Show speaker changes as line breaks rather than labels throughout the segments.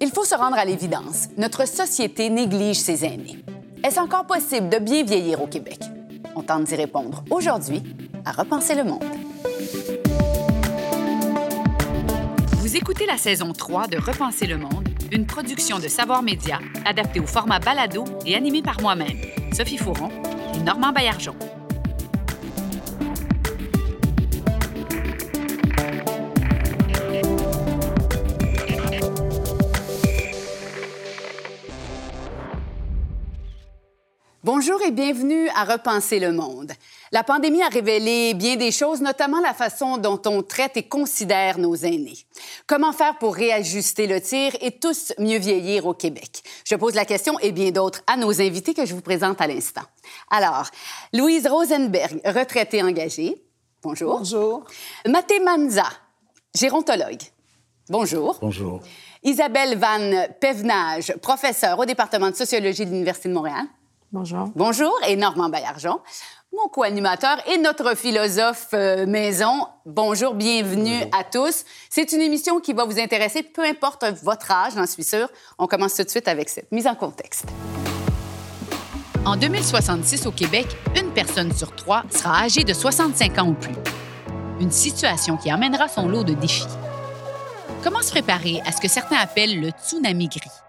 Il faut se rendre à l'évidence. Notre société néglige ses aînés. Est-ce encore possible de bien vieillir au Québec? On tente d'y répondre aujourd'hui à Repenser le monde. Vous écoutez la saison 3 de Repenser le monde, une production de Savoir Média adaptée au format balado et animée par moi-même, Sophie Fouron et Normand Baillargeon. Bonjour et bienvenue à Repenser le monde. La pandémie a révélé bien des choses, notamment la façon dont on traite et considère nos aînés. Comment faire pour réajuster le tir et tous mieux vieillir au Québec? Je pose la question et bien d'autres à nos invités que je vous présente à l'instant. Alors, Louise Rosenberg, retraitée engagée. Bonjour.
Bonjour.
Mathé Manza, gérontologue. Bonjour.
Bonjour.
Isabelle Van Pevenage, professeure au département de sociologie de l'Université de Montréal.
Bonjour.
Bonjour, et Normand Baillargeon, mon co-animateur et notre philosophe euh, maison. Bonjour, bienvenue à tous. C'est une émission qui va vous intéresser, peu importe votre âge, j'en suis sûre. On commence tout de suite avec cette mise en contexte. En 2066, au Québec, une personne sur trois sera âgée de 65 ans ou plus. Une situation qui amènera son lot de défis. Comment se préparer à ce que certains appellent le tsunami gris?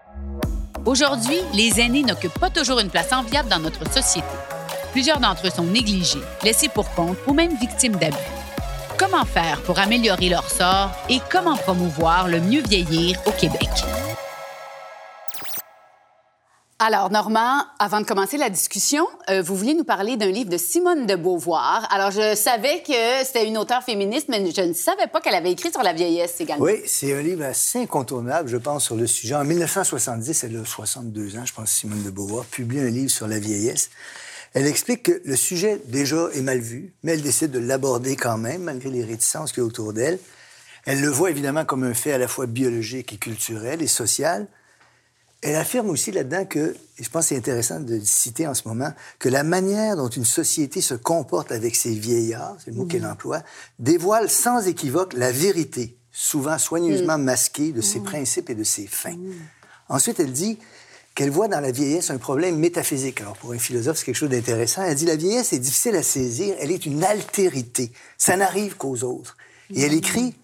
Aujourd'hui, les aînés n'occupent pas toujours une place enviable dans notre société. Plusieurs d'entre eux sont négligés, laissés pour compte ou même victimes d'abus. Comment faire pour améliorer leur sort et comment promouvoir le mieux vieillir au Québec? Alors, Normand, avant de commencer la discussion, euh, vous vouliez nous parler d'un livre de Simone de Beauvoir. Alors, je savais que c'était une auteure féministe, mais je ne savais pas qu'elle avait écrit sur la vieillesse également.
Oui, c'est un livre assez incontournable, je pense, sur le sujet. En 1970, elle a 62 ans, je pense, Simone de Beauvoir, publie un livre sur la vieillesse. Elle explique que le sujet, déjà, est mal vu, mais elle décide de l'aborder quand même, malgré les réticences qu'il y a autour d'elle. Elle le voit évidemment comme un fait à la fois biologique et culturel et social. Elle affirme aussi là-dedans que, et je pense que c'est intéressant de le citer en ce moment, que la manière dont une société se comporte avec ses vieillards, c'est le mot qu'elle emploie, dévoile sans équivoque la vérité, souvent soigneusement masquée, de ses principes et de ses fins. Ensuite, elle dit qu'elle voit dans la vieillesse un problème métaphysique. Alors, pour un philosophe, c'est quelque chose d'intéressant. Elle dit la vieillesse est difficile à saisir, elle est une altérité. Ça n'arrive qu'aux autres. Et elle écrit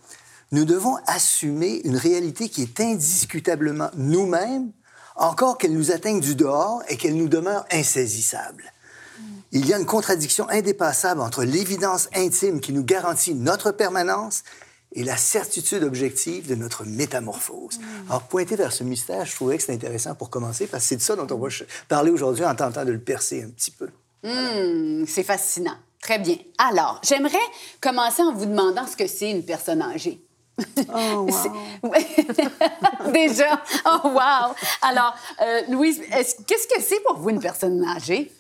Nous devons assumer une réalité qui est indiscutablement nous-mêmes, encore qu'elle nous atteigne du dehors et qu'elle nous demeure insaisissable. Il y a une contradiction indépassable entre l'évidence intime qui nous garantit notre permanence et la certitude objective de notre métamorphose. Alors, pointer vers ce mystère, je trouvais que c'était intéressant pour commencer, parce que c'est de ça dont on va parler aujourd'hui en tentant de le percer un petit peu.
Hum, c'est fascinant. Très bien. Alors, j'aimerais commencer en vous demandant ce que c'est une personne âgée.
Oh, wow.
Déjà, oh wow! Alors, euh, Louise, qu'est-ce que c'est pour vous une personne âgée?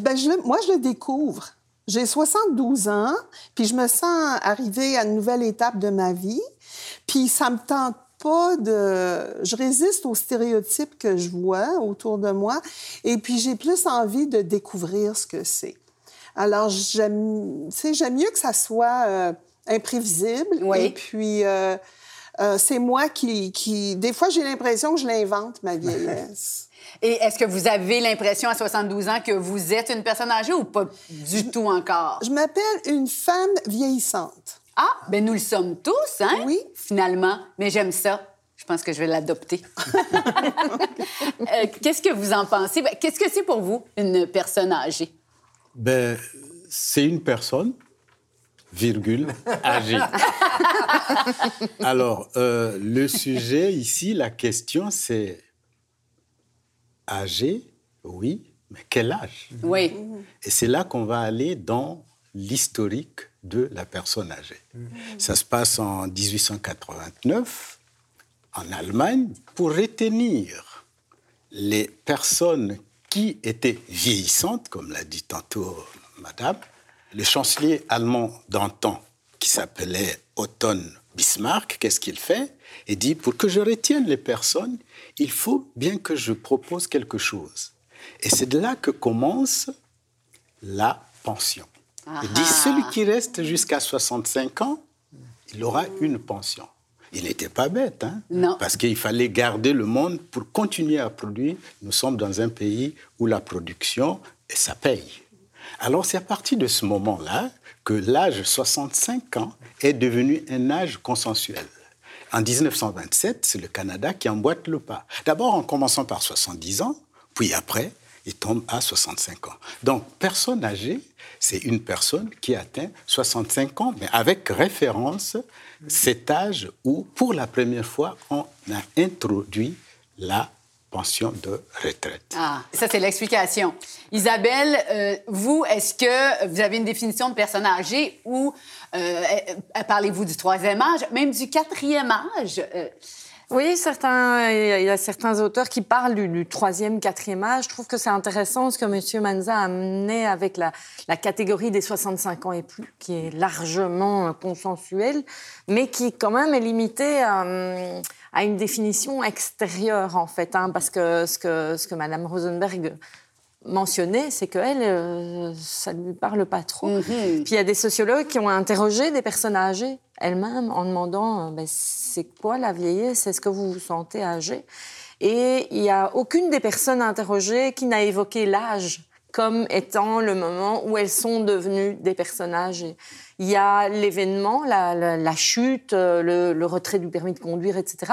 Ben, je moi, je le découvre. J'ai 72 ans, puis je me sens arrivée à une nouvelle étape de ma vie, puis ça me tente pas de... Je résiste aux stéréotypes que je vois autour de moi, et puis j'ai plus envie de découvrir ce que c'est. Alors, j'aime j'aime mieux que ça soit euh, imprévisible,
Oui.
et puis... euh, euh, c'est moi qui, qui... Des fois, j'ai l'impression que je l'invente, ma vieillesse.
Et est-ce que vous avez l'impression à 72 ans que vous êtes une personne âgée ou pas du tout encore?
je m'appelle une femme vieillissante.
Ah, ben nous le sommes tous, hein?
Oui.
Finalement, mais j'aime ça. Je pense que je vais l'adopter. Euh, Qu'est-ce que vous en pensez? Ben, Qu'est-ce que c'est pour vous, une personne âgée?
Ben, c'est une personne, virgule, âgée. Alors, euh, le sujet ici, la question, c'est âgé, oui, mais quel âge?
Oui.
Et c'est là qu'on va aller dans l'historique de la personne âgée. Ça se passe en 1889 en Allemagne pour retenir les personnes qui étaient vieillissantes, comme l'a dit tantôt Madame. Le chancelier allemand d'antan, qui s'appelait Otto Bismarck, qu'est-ce qu'il fait? Il dit, pour que je retienne les personnes, il faut bien que je propose quelque chose. Et c'est de là que commence la pension. Il dit, celui qui reste jusqu'à 65 ans, il aura une pension. Il n'était pas bête, hein?
Non.
Parce qu'il fallait garder le monde pour continuer à produire. Nous sommes dans un pays où la production, ça paye. Alors c'est à partir de ce moment-là que l'âge 65 ans est devenu un âge consensuel. En 1927, c'est le Canada qui emboîte le pas. D'abord en commençant par 70 ans, puis après, il tombe à 65 ans. Donc, personne âgée, c'est une personne qui atteint 65 ans, mais avec référence cet âge où, pour la première fois, on a introduit la pension de retraite.
Ah, ça, c'est l'explication. Isabelle, euh, vous, est-ce que vous avez une définition de personne âgée ou euh, euh, parlez-vous du troisième âge, même du quatrième âge? Euh,
Oui, certains, il y a certains auteurs qui parlent du, du troisième, quatrième âge. Je trouve que c'est intéressant ce que M. Manza a amené avec la, la, catégorie des 65 ans et plus, qui est largement consensuelle, mais qui quand même est limitée à, à une définition extérieure, en fait, hein, parce que ce que, ce que Mme Rosenberg mentionnait, c'est qu'elle, euh, ça ne lui parle pas trop. Mm -hmm. Puis il y a des sociologues qui ont interrogé des personnes âgées elles-mêmes en demandant ben, c'est quoi la vieillesse? Est-ce que vous vous sentez âgé? Et il n'y a aucune des personnes interrogées qui n'a évoqué l'âge comme étant le moment où elles sont devenues des personnes âgées. Il y a l'événement, la, la, la, chute, le, le, retrait du permis de conduire, etc.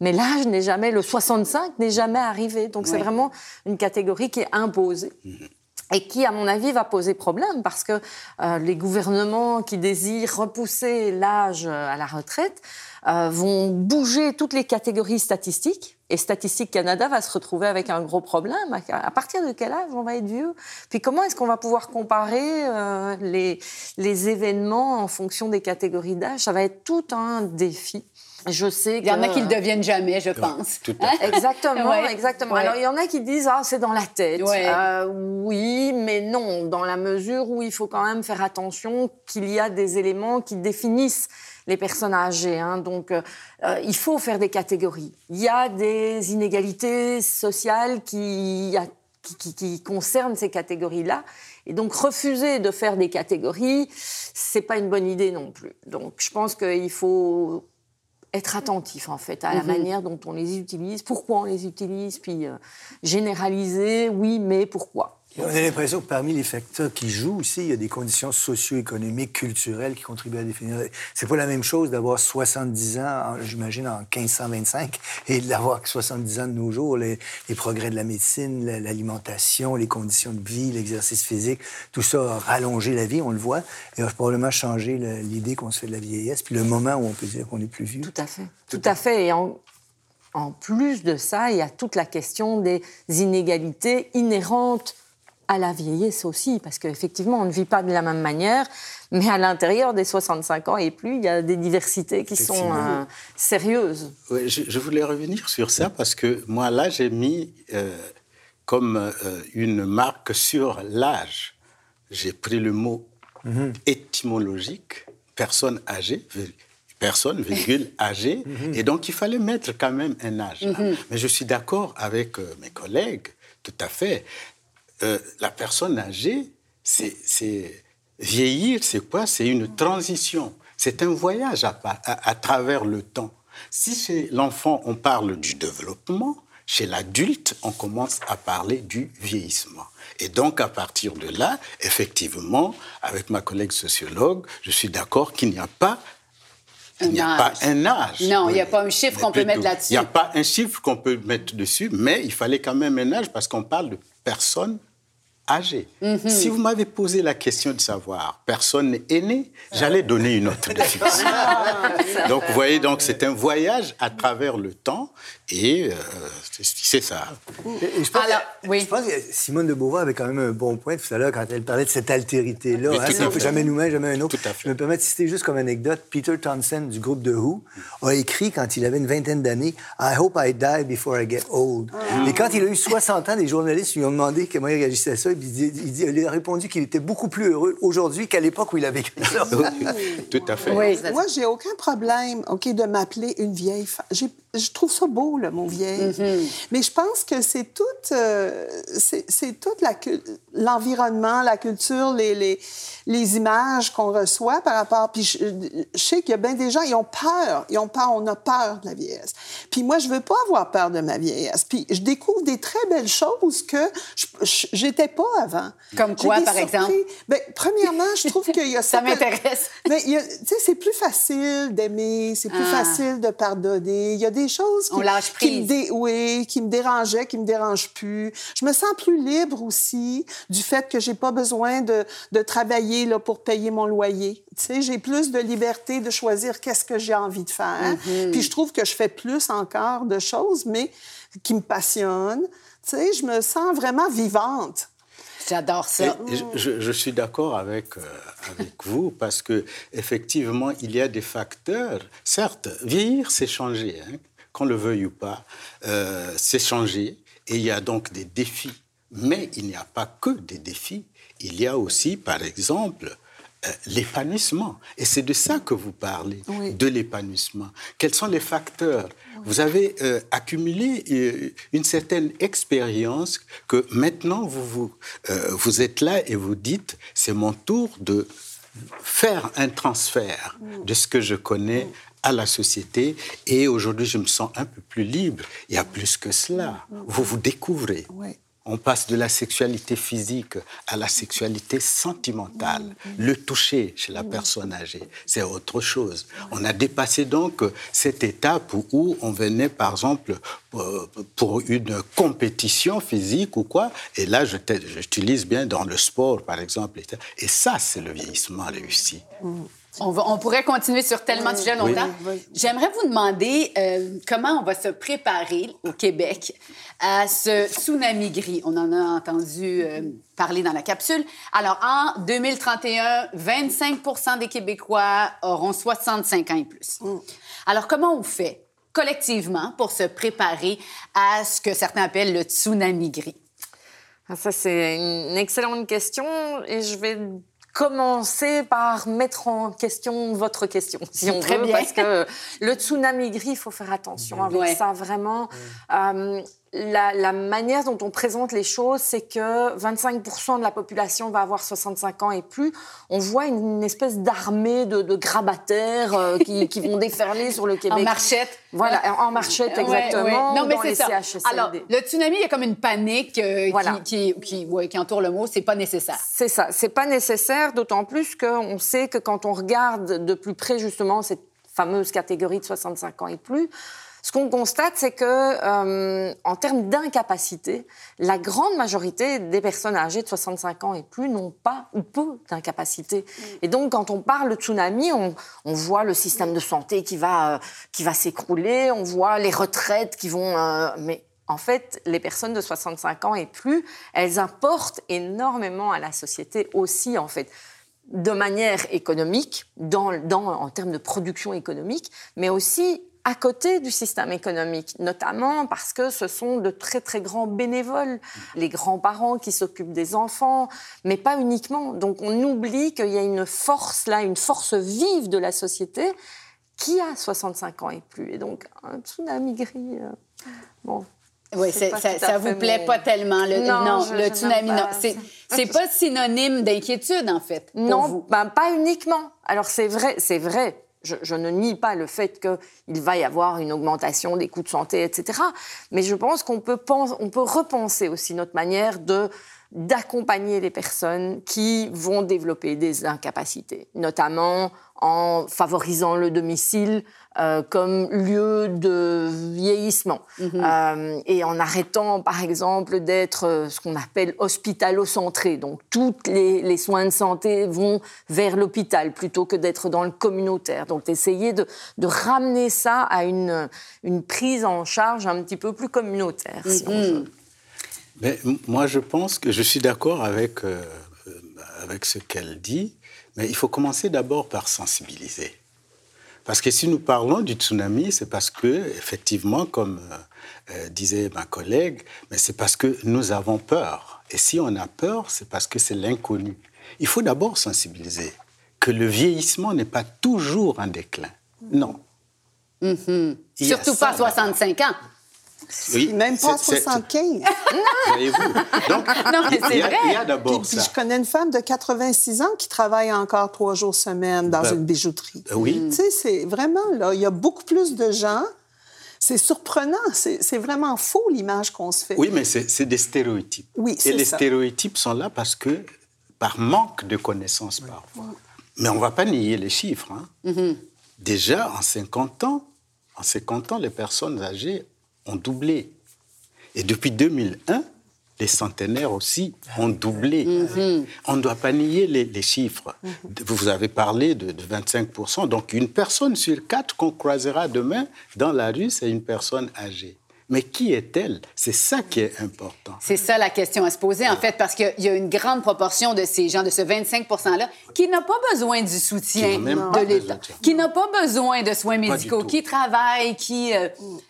Mais l'âge n'est jamais, le 65 n'est jamais arrivé. Donc oui. c'est vraiment une catégorie qui est imposée. Mm -hmm et qui, à mon avis, va poser problème parce que euh, les gouvernements qui désirent repousser l'âge à la retraite euh, vont bouger toutes les catégories statistiques. Et Statistique Canada va se retrouver avec un gros problème. À partir de quel âge on va être vieux? Puis comment est-ce qu'on va pouvoir comparer euh, les, les événements en fonction des catégories d'âge? Ça va être tout un défi. Je sais
Il y en a qui ne deviennent jamais, je pense.
Tout à fait.
Exactement, ouais. exactement.
Ouais.
Alors, il y en a qui disent, ah, c'est dans la tête.
Ouais.
Euh, oui, mais non, dans la mesure où il faut quand même faire attention qu'il y a des éléments qui définissent les personnes âgées. Hein. Donc, euh, il faut faire des catégories. Il y a des inégalités sociales qui, qui, qui, qui concernent ces catégories-là. Et donc, refuser de faire des catégories, c'est pas une bonne idée non plus. Donc, je pense qu'il faut être attentif en fait à la -hmm. manière dont on les utilise, pourquoi on les utilise, puis euh, généraliser, oui, mais pourquoi.
Et on a l'impression que parmi les facteurs qui jouent aussi, il y a des conditions socio-économiques, culturelles qui contribuent à définir. C'est pas la même chose d'avoir 70 ans, j'imagine, en 1525, et d'avoir 70 ans de nos jours. Les, les progrès de la médecine, l'alimentation, les conditions de vie, l'exercice physique, tout ça a rallongé la vie, on le voit, et a probablement changé l'idée qu'on se fait de la vieillesse, puis le moment où on peut dire qu'on est plus vieux.
Tout à fait. Tout, Tout à fait. Et en, en plus de ça, il y a toute la question des inégalités inhérentes à la vieillesse aussi, parce qu'effectivement, on ne vit pas de la même manière, mais à l'intérieur des 65 ans et plus, il y a des diversités qui sont euh, sérieuses.
Oui, je, je, voulais revenir sur ça, parce que moi, là, j'ai mis euh, comme euh, une marque sur l'âge. J'ai pris le mot mm -hmm. étymologique, personne âgée, personne, virgule, âgée, mm -hmm. et donc il fallait mettre quand même un âge. Mm -hmm. Mais je suis d'accord avec mes collègues, tout à fait. Euh, la personne âgée, c'est vieillir, c'est quoi? C'est une transition. C'est un voyage à, à, à, travers le temps. Si chez l'enfant, on parle du développement, chez l'adulte, on commence à parler du vieillissement. Et donc, à partir de là, effectivement, avec ma collègue sociologue, je suis d'accord qu'il n'y a pas il n'y a pas un âge.
Non, il n'y a pas un chiffre qu'on peut mettre là-dessus.
Il n'y a pas un chiffre qu'on peut mettre dessus, mais il fallait quand même un âge parce qu'on parle de personnes Mm -hmm. Si vous m'avez posé la question de savoir personne est né, j'allais donner une autre définition. donc, vous voyez, donc c'est un voyage à travers le temps et euh, c'est ça.
Et je, pense Alors, que, oui. je pense que Simone de Beauvoir avait quand même un bon point tout à l'heure quand elle parlait de cette altérité-là. Hein, jamais nous-mêmes, jamais un autre. Je me permets de citer juste comme anecdote, Peter Townsend du groupe The Who a écrit quand il avait une vingtaine d'années I hope I die before I get old. Mm. Et quand il a eu 60 ans, les journalistes lui ont demandé comment il réagissait à ça. Il, dit, il, dit, il a répondu qu'il était beaucoup plus heureux aujourd'hui qu'à l'époque où il avait écrit ça.
Tout à fait.
Oui. Moi, j'ai aucun problème, OK, de m'appeler une vieille femme. Je trouve ça beau, le mot vieille. Mais je pense que c'est tout, euh, c'est la cu- l'environnement, la culture, les, les, les images qu'on reçoit par rapport. Puis je, je sais qu'il y a bien des gens, ils ont peur. Ils ont peur, on a peur de la vieillesse. Puis moi, je veux pas avoir peur de ma vieillesse. Puis je découvre des très belles choses que j'étais pas avant.
Comme quoi, par exemple?
Ben, premièrement, je trouve qu'il y a
Ça m'intéresse.
mais tu sais, c'est plus facile d'aimer, c'est plus
Ah.
facile de pardonner. Il y a des choses qui,
On lâche
qui me dé- oui, qui me dérangeaient, qui me dérangent plus. Je me sens plus libre aussi du fait que j'ai pas besoin de, de travailler là, pour payer mon loyer. Tu sais, j'ai plus de liberté de choisir qu'est-ce que j'ai envie de faire.
Mm-hmm.
Puis je trouve que je fais plus encore de choses, mais qui me passionnent. Tu sais, je me sens vraiment vivante.
J'adore
Et
ça.
je, je- je suis d'accord avec, euh, avec vous parce que effectivement, il y a des facteurs. Certes, vieillir, c'est changer, hein, qu'on le veuille ou pas, euh, c'est changer. Et il y a donc des défis. Mais il n'y a pas que des défis. Il y a aussi, par exemple, euh, l'épanouissement. Et c'est de ça que vous parlez,
Oui.
de l'épanouissement. Quels sont les facteurs? Vous avez euh, accumulé euh, une certaine expérience que maintenant vous, vous, vous êtes là et vous dites, c'est mon tour de faire un transfert de ce que je connais à la société et aujourd'hui je me sens un peu plus libre. Il y a plus que cela. Vous vous découvrez.
Oui.
On passe de la sexualité physique à la sexualité sentimentale. Le toucher chez la personne âgée, c'est autre chose. On a dépassé donc cette étape où, on venait, par exemple, euh, pour une compétition physique ou quoi, et là, j'utilise bien dans le sport, par exemple. Et ça, c'est le vieillissement réussi.
On, va- on pourrait continuer sur tellement de sujets longtemps. J'aimerais vous demander euh, comment on va se préparer au Québec à ce tsunami gris. On en a entendu euh, parler dans la capsule. Alors, en 2031, 25% des Québécois auront 65 ans et plus. Alors, comment on fait collectivement pour se préparer à ce que certains appellent le tsunami gris?
Ah, Ça, c'est une excellente question et je vais commencer par mettre en question votre question, si on
Très
veut,
bien.
parce que le tsunami gris, il faut faire attention avec
Ouais.
ça, vraiment. Euh, la, la manière dont on présente les choses, c'est que 25% de la population va avoir 65 ans et plus. On voit une, espèce d'armée de, de grabataires euh, qui, qui vont déferler sur le Québec.
En marchette.
Voilà, en marchette, exactement.
ouais. Non, mais
dans
c'est
les
ça.
CHSLD.
Alors, le tsunami, il y a comme une panique euh,
Voilà.
qui, qui, qui, ouais, qui entoure le mot. C'est pas nécessaire.
C'est ça, c'est pas nécessaire, d'autant plus qu'on sait que quand on regarde de plus près justement cette fameuse catégorie de 65 ans et plus, ce qu'on constate, c'est que euh, en termes d'incapacité, la grande majorité des personnes âgées de 65 ans et plus n'ont pas ou peu d'incapacité. Et donc, quand on parle de tsunami, on, on voit le système de santé qui va, euh, qui va s'écrouler, on voit les retraites qui vont... euh, mais en fait, les personnes de 65 ans et plus, elles apportent énormément à la société aussi, en fait, de manière économique, dans, dans, en termes de production économique, mais aussi à côté du système économique, notamment parce que ce sont de très très grands bénévoles, les grands-parents qui s'occupent des enfants, mais pas uniquement. Donc on oublie qu'il y a une force là, une force vive de la société qui a 65 ans et plus. Et donc un tsunami gris, euh, bon,
Oui, ça, ça vous plaît pas tellement. Le,
Non,
non,
je-
le
je
tsunami, non. C'est, c'est pas synonyme d'inquiétude, en fait, pour
Non,
vous.
ben, pas uniquement. Alors c'est vrai, c'est vrai. Je, ne nie pas le fait qu'il va y avoir une augmentation des coûts de santé, etc. Mais je pense qu'on peut, peut repenser aussi notre manière de d'accompagner les personnes qui vont développer des incapacités, notamment en favorisant le domicile euh, comme lieu de vieillissement Euh, et en arrêtant, par exemple, d'être euh, ce qu'on appelle hospitalo-centré. Donc, tous les, les soins de santé vont vers l'hôpital plutôt que d'être dans le communautaire. Donc, essayer de, de ramener ça à une, une prise en charge un petit peu plus communautaire, si on veut.
Mais moi, je pense que je suis d'accord avec, euh, avec ce qu'elle dit, mais il faut commencer d'abord par sensibiliser. Parce que si nous parlons du tsunami, c'est parce que, effectivement, comme euh, euh, disait ma collègue, mais c'est parce que nous avons peur. Et si on a peur, c'est parce que c'est l'inconnu. Il faut d'abord sensibiliser que le vieillissement n'est pas toujours un déclin. Non. A
Surtout pas à 65 ans.
Oui,
Même pas à
c'est- c'est-
75.
Voyez-vous. Donc,
Non, mais
il y a-
c'est
il y a,
vrai.
Puis,
d'abord
puis je connais une femme de 86 ans qui travaille encore trois jours semaine dans
Ben,
une bijouterie.
oui.
Tu sais, c'est vraiment, là, il y a beaucoup plus de gens. C'est surprenant. C'est vraiment faux, l'image qu'on se fait.
Oui, mais c'est des stéréotypes.
Oui,
Et
c'est
les
ça.
stéréotypes sont là parce que, par manque de connaissances parfois. Mais on ne va pas nier les chiffres. hein.
Mm-hmm.
Déjà, en 50 ans, en 50 ans, les personnes âgées ont doublé. Et depuis 2001, les centenaires aussi ont doublé.
Mm-hmm.
On ne doit pas nier les, les chiffres. Vous avez parlé de, de 25%. Donc, une personne sur quatre qu'on croisera demain dans la rue, c'est une personne âgée. Mais qui est-elle? C'est ça qui est important.
C'est ça la question à se poser, en fait, parce qu'il y a une grande proportion de ces gens, de ce 25 %-là, qui n'a pas besoin du soutien
Qui n'a même
de
pas
l'État,
besoin de-
qui n'a pas besoin de soins médicaux, qui travaille, qui euh,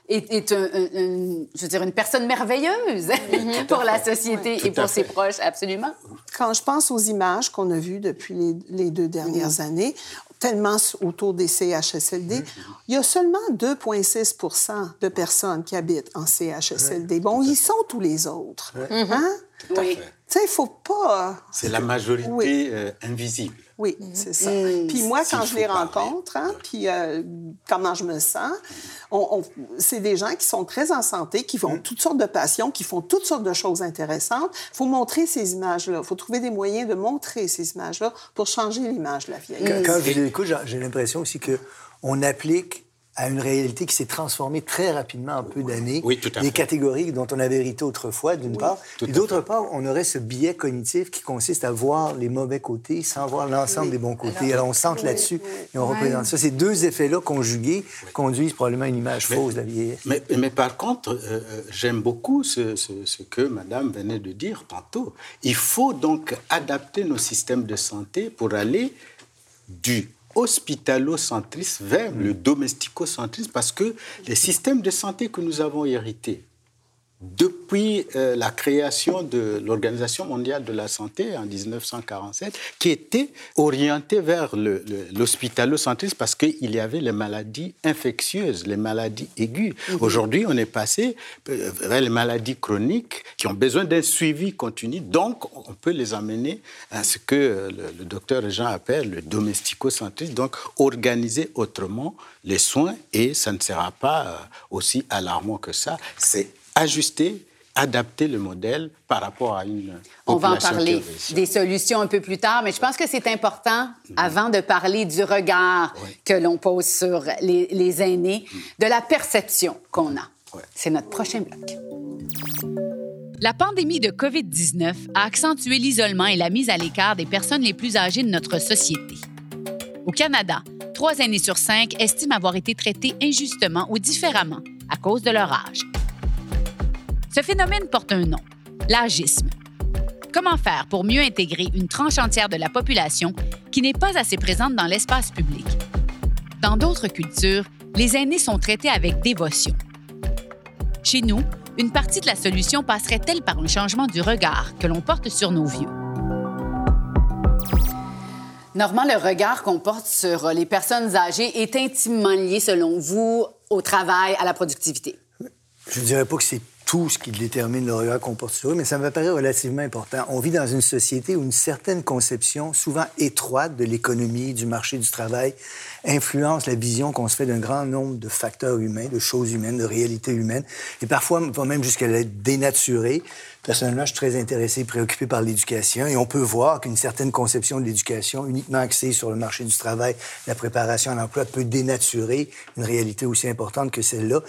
est, est un- un- un- je veux dire, une personne merveilleuse pour la société et pour ses
fait.
proches, absolument.
Quand je pense aux images qu'on a vues depuis les, les deux dernières années, tellement autour des CHSLD, il y a seulement 2,6% de personnes qui habitent en CHSLD. Bon, ils sont tous les autres. Hein?
Tout à
Oui.
fait.
Tu sais, il faut pas...
C'est la majorité
Oui.
euh, invisible.
Oui, c'est ça. Puis moi, quand je les
parler.
rencontre, hein, puis euh, comment je me sens, on- on- c'est des gens qui sont très en santé, qui ont toutes sortes de passions, qui font toutes sortes de choses intéressantes. Il faut montrer ces images-là. Il faut trouver des moyens de montrer ces images-là pour changer l'image de la vieillesse.
Quand, quand je l'écoute, j'ai- j'ai l'impression aussi qu'on applique à une réalité qui s'est transformée très rapidement en peu d'années.
Oui, tout à
Les
fait.
catégories dont on avait hérité autrefois, d'une part.
tout
Et d'autre part, on aurait ce biais cognitif qui consiste à voir les mauvais côtés sans voir l'ensemble des bons côtés. Alors, on centre là-dessus et on représente ça. Ces deux effets-là conjugués conduisent probablement à une image fausse de la vieillesse.
Mais, mais par contre, euh, euh, j'aime beaucoup ce, ce- ce que Madame venait de dire tantôt. Il faut donc adapter nos systèmes de santé pour aller du hospitalocentrisme vers le domesticocentrisme parce que les systèmes de santé que nous avons hérités depuis euh, la création de l'Organisation mondiale de la santé en 1947, qui était orientée vers l'hospitalocentrisme parce qu'il y avait les maladies infectieuses, les maladies aiguës. Aujourd'hui, on est passé euh, vers les maladies chroniques qui ont besoin d'un suivi continu. Donc, on peut les amener à ce que euh, le, le docteur Jean appelle le domesticocentrisme, donc organiser autrement les soins et ça ne sera pas aussi alarmant que ça. C'est ajuster, adapter le modèle par rapport à une
On va en parler des solutions un peu plus tard, mais je pense que c'est important, avant de parler du regard
Oui.
que l'on pose sur les, les aînés, de la perception qu'on a.
Ouais.
C'est notre prochain bloc.
La pandémie de COVID-19 a accentué l'isolement et la mise à l'écart des personnes les plus âgées de notre société. Au Canada, trois aînés sur cinq estiment avoir été traités injustement ou différemment à cause de leur âge. Ce phénomène porte un nom, l'agisme. Comment faire pour mieux intégrer une tranche entière de la population qui n'est pas assez présente dans l'espace public? Dans d'autres cultures, les aînés sont traités avec dévotion. Chez nous, une partie de la solution passerait-elle par un changement du regard que l'on porte sur nos vieux?
Normand, le regard qu'on porte sur les personnes âgées est intimement lié, selon vous, au travail, à la productivité?
Je ne dirais pas que c'est tout ce qui détermine le regard qu'on porte sur eux, mais ça me paraît relativement important. On vit dans une société où une certaine conception, souvent étroite, de l'économie, du marché du travail, influence la vision qu'on se fait d'un grand nombre de facteurs humains, de choses humaines, de réalités humaines, et parfois va même jusqu'à l'être dénaturée. Personnellement, je suis très intéressé, préoccupé par l'éducation, et on peut voir qu'une certaine conception de l'éducation, uniquement axée sur le marché du travail, la préparation à l'emploi, peut dénaturer une réalité aussi importante que celle-là.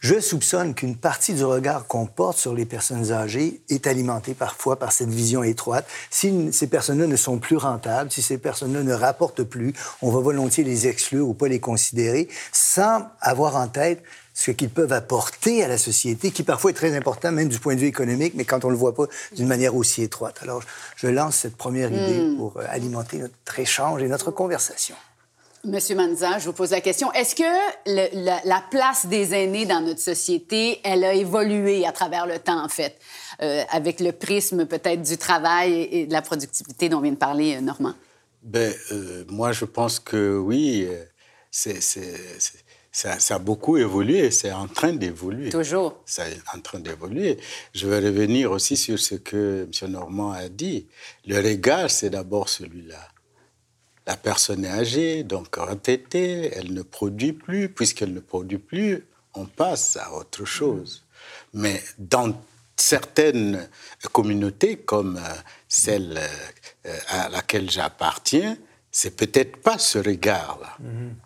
Je soupçonne qu'une partie du regard qu'on porte sur les personnes âgées est alimentée parfois par cette vision étroite. Si ces personnes-là ne sont plus rentables, si ces personnes-là ne rapportent plus, on va volontiers les exclure ou pas les considérer sans avoir en tête ce qu'ils peuvent apporter à la société, qui parfois est très important, même du point de vue économique, mais quand on ne le voit pas d'une manière aussi étroite. Alors, je lance cette première idée pour euh, alimenter notre échange et notre conversation.
Monsieur Manza, je vous pose la question. Est-ce que le- la, la place des aînés dans notre société, elle a évolué à travers le temps, en fait, euh, avec le prisme peut-être du travail et, et de la productivité dont vient de parler euh, Normand?
Ben, euh, moi, je pense que oui, c'est- ça, ça a beaucoup évolué et c'est en train d'évoluer.
Toujours.
C'est en train d'évoluer. Je vais revenir aussi sur ce que M. Normand a dit. Le regard, c'est d'abord celui-là. La personne est âgée, donc retraitée, elle ne produit plus. Puisqu'elle ne produit plus, on passe à autre chose. Mais dans certaines communautés, comme euh, celle euh, à laquelle j'appartiens, c'est peut-être pas ce regard-là.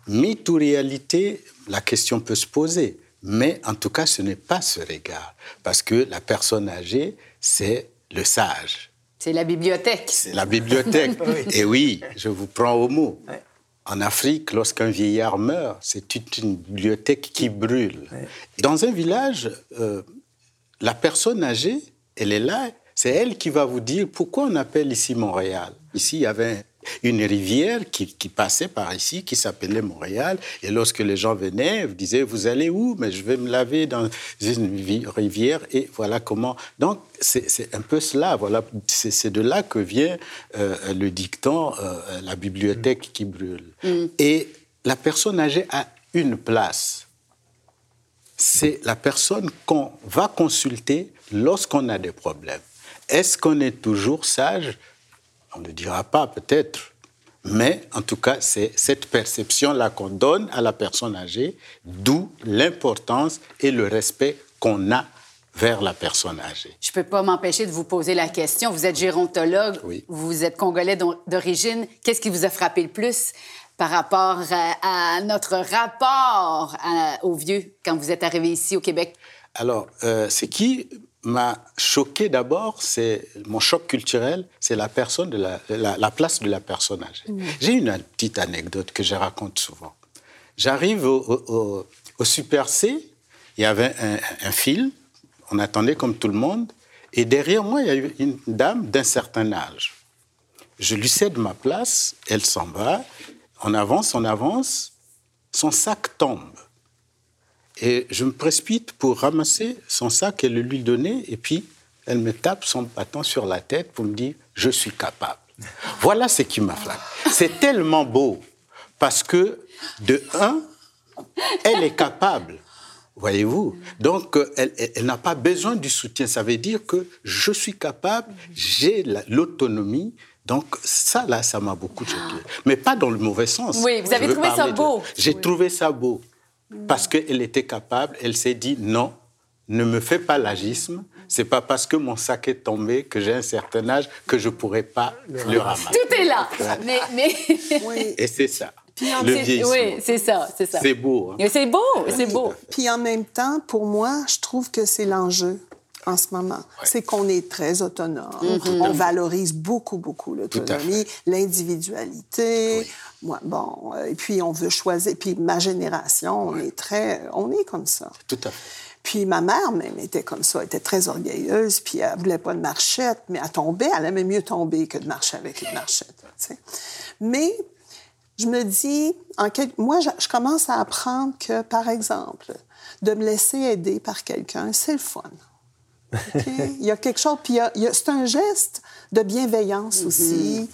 Mythe ou réalité, la question peut se poser. Mais en tout cas, ce n'est pas ce regard. Parce que la personne âgée, c'est le sage.
C'est la bibliothèque.
C'est la bibliothèque. Et oui, je vous prends au mot. En Afrique, lorsqu'un vieillard meurt, c'est toute une bibliothèque qui brûle. Dans un village, euh, la personne âgée, elle est là, c'est elle qui va vous dire pourquoi on appelle ici Montréal. Ici, il y avait une rivière qui, qui passait par ici, qui s'appelait Montréal. Et lorsque les gens venaient, vous disaient, vous allez où? Mais je vais me laver dans une vi- rivière. Et voilà comment. Donc, c'est un peu cela. Voilà, c'est de là que vient euh, le dicton, euh, la bibliothèque qui brûle. Et la personne âgée a une place c'est la personne qu'on va consulter lorsqu'on a des problèmes. Est-ce qu'on est toujours sage? On ne dira pas peut-être, mais en tout cas, c'est cette perception-là qu'on donne à la personne âgée, d'où l'importance et le respect qu'on a vers la personne âgée.
Je ne peux pas m'empêcher de vous poser la question. Vous êtes gérontologue,
Oui.
vous êtes congolais d'o- d'origine. Qu'est-ce qui vous a frappé le plus par rapport à, à notre rapport à- aux vieux quand vous êtes arrivé ici au Québec?
Alors, euh, ce qui m'a choqué d'abord, c'est mon choc culturel, c'est la personne de la, la- la place de la personne âgée. J'ai une petite anecdote que je raconte souvent. J'arrive au, au- au- au Super C, il y avait un, un fil, on attendait comme tout le monde, et derrière moi, il y a eu une dame d'un certain âge. Je lui cède ma place, elle s'en va, on avance, on avance, son sac tombe. Et je me précipite pour ramasser son sac et le lui donner. Et puis, elle me tape son bâton sur la tête pour me dire Je suis capable. Voilà ce qui m'a frappé. C'est tellement beau. Parce que, de un, elle est capable. Voyez-vous? Donc, euh, elle, elle- elle n'a pas besoin du soutien. Ça veut dire que je suis capable, j'ai la- l'autonomie. Donc, ça, là, ça m'a beaucoup choqué. Mais pas dans le mauvais sens.
Oui, vous avez
Je
trouvé ça
de-
beau.
J'ai trouvé ça beau. Parce qu'elle était capable, elle s'est dit non, ne me fais pas l'agisme. C'est pas parce que mon sac est tombé que j'ai un certain âge que je pourrais pas le ramasser.
Tout est là. Mais, mais...
Oui.
Et c'est ça.
en
Le vieillissement.
Oui, c'est ça, c'est ça.
C'est beau. hein.
Mais C'est beau, c'est beau.
Puis en même temps, pour moi, je trouve que c'est l'enjeu en ce moment. C'est qu'on est très autonome. On valorise beaucoup, beaucoup l'autonomie, l'individualité. Moi, bon, euh, et puis on veut choisir. Puis ma génération, on est très, on est comme ça.
Tout à fait.
Puis ma mère même était comme ça, elle était très orgueilleuse, puis elle voulait pas de marchette, mais elle tombait, elle aimait mieux tomber que de marcher avec une marchette. tu sais. Mais je me dis, en quel- moi, je, commence à apprendre que, par exemple, de me laisser aider par quelqu'un, c'est le fun. Il y a quelque chose, puis il y a- c'est un geste de bienveillance aussi.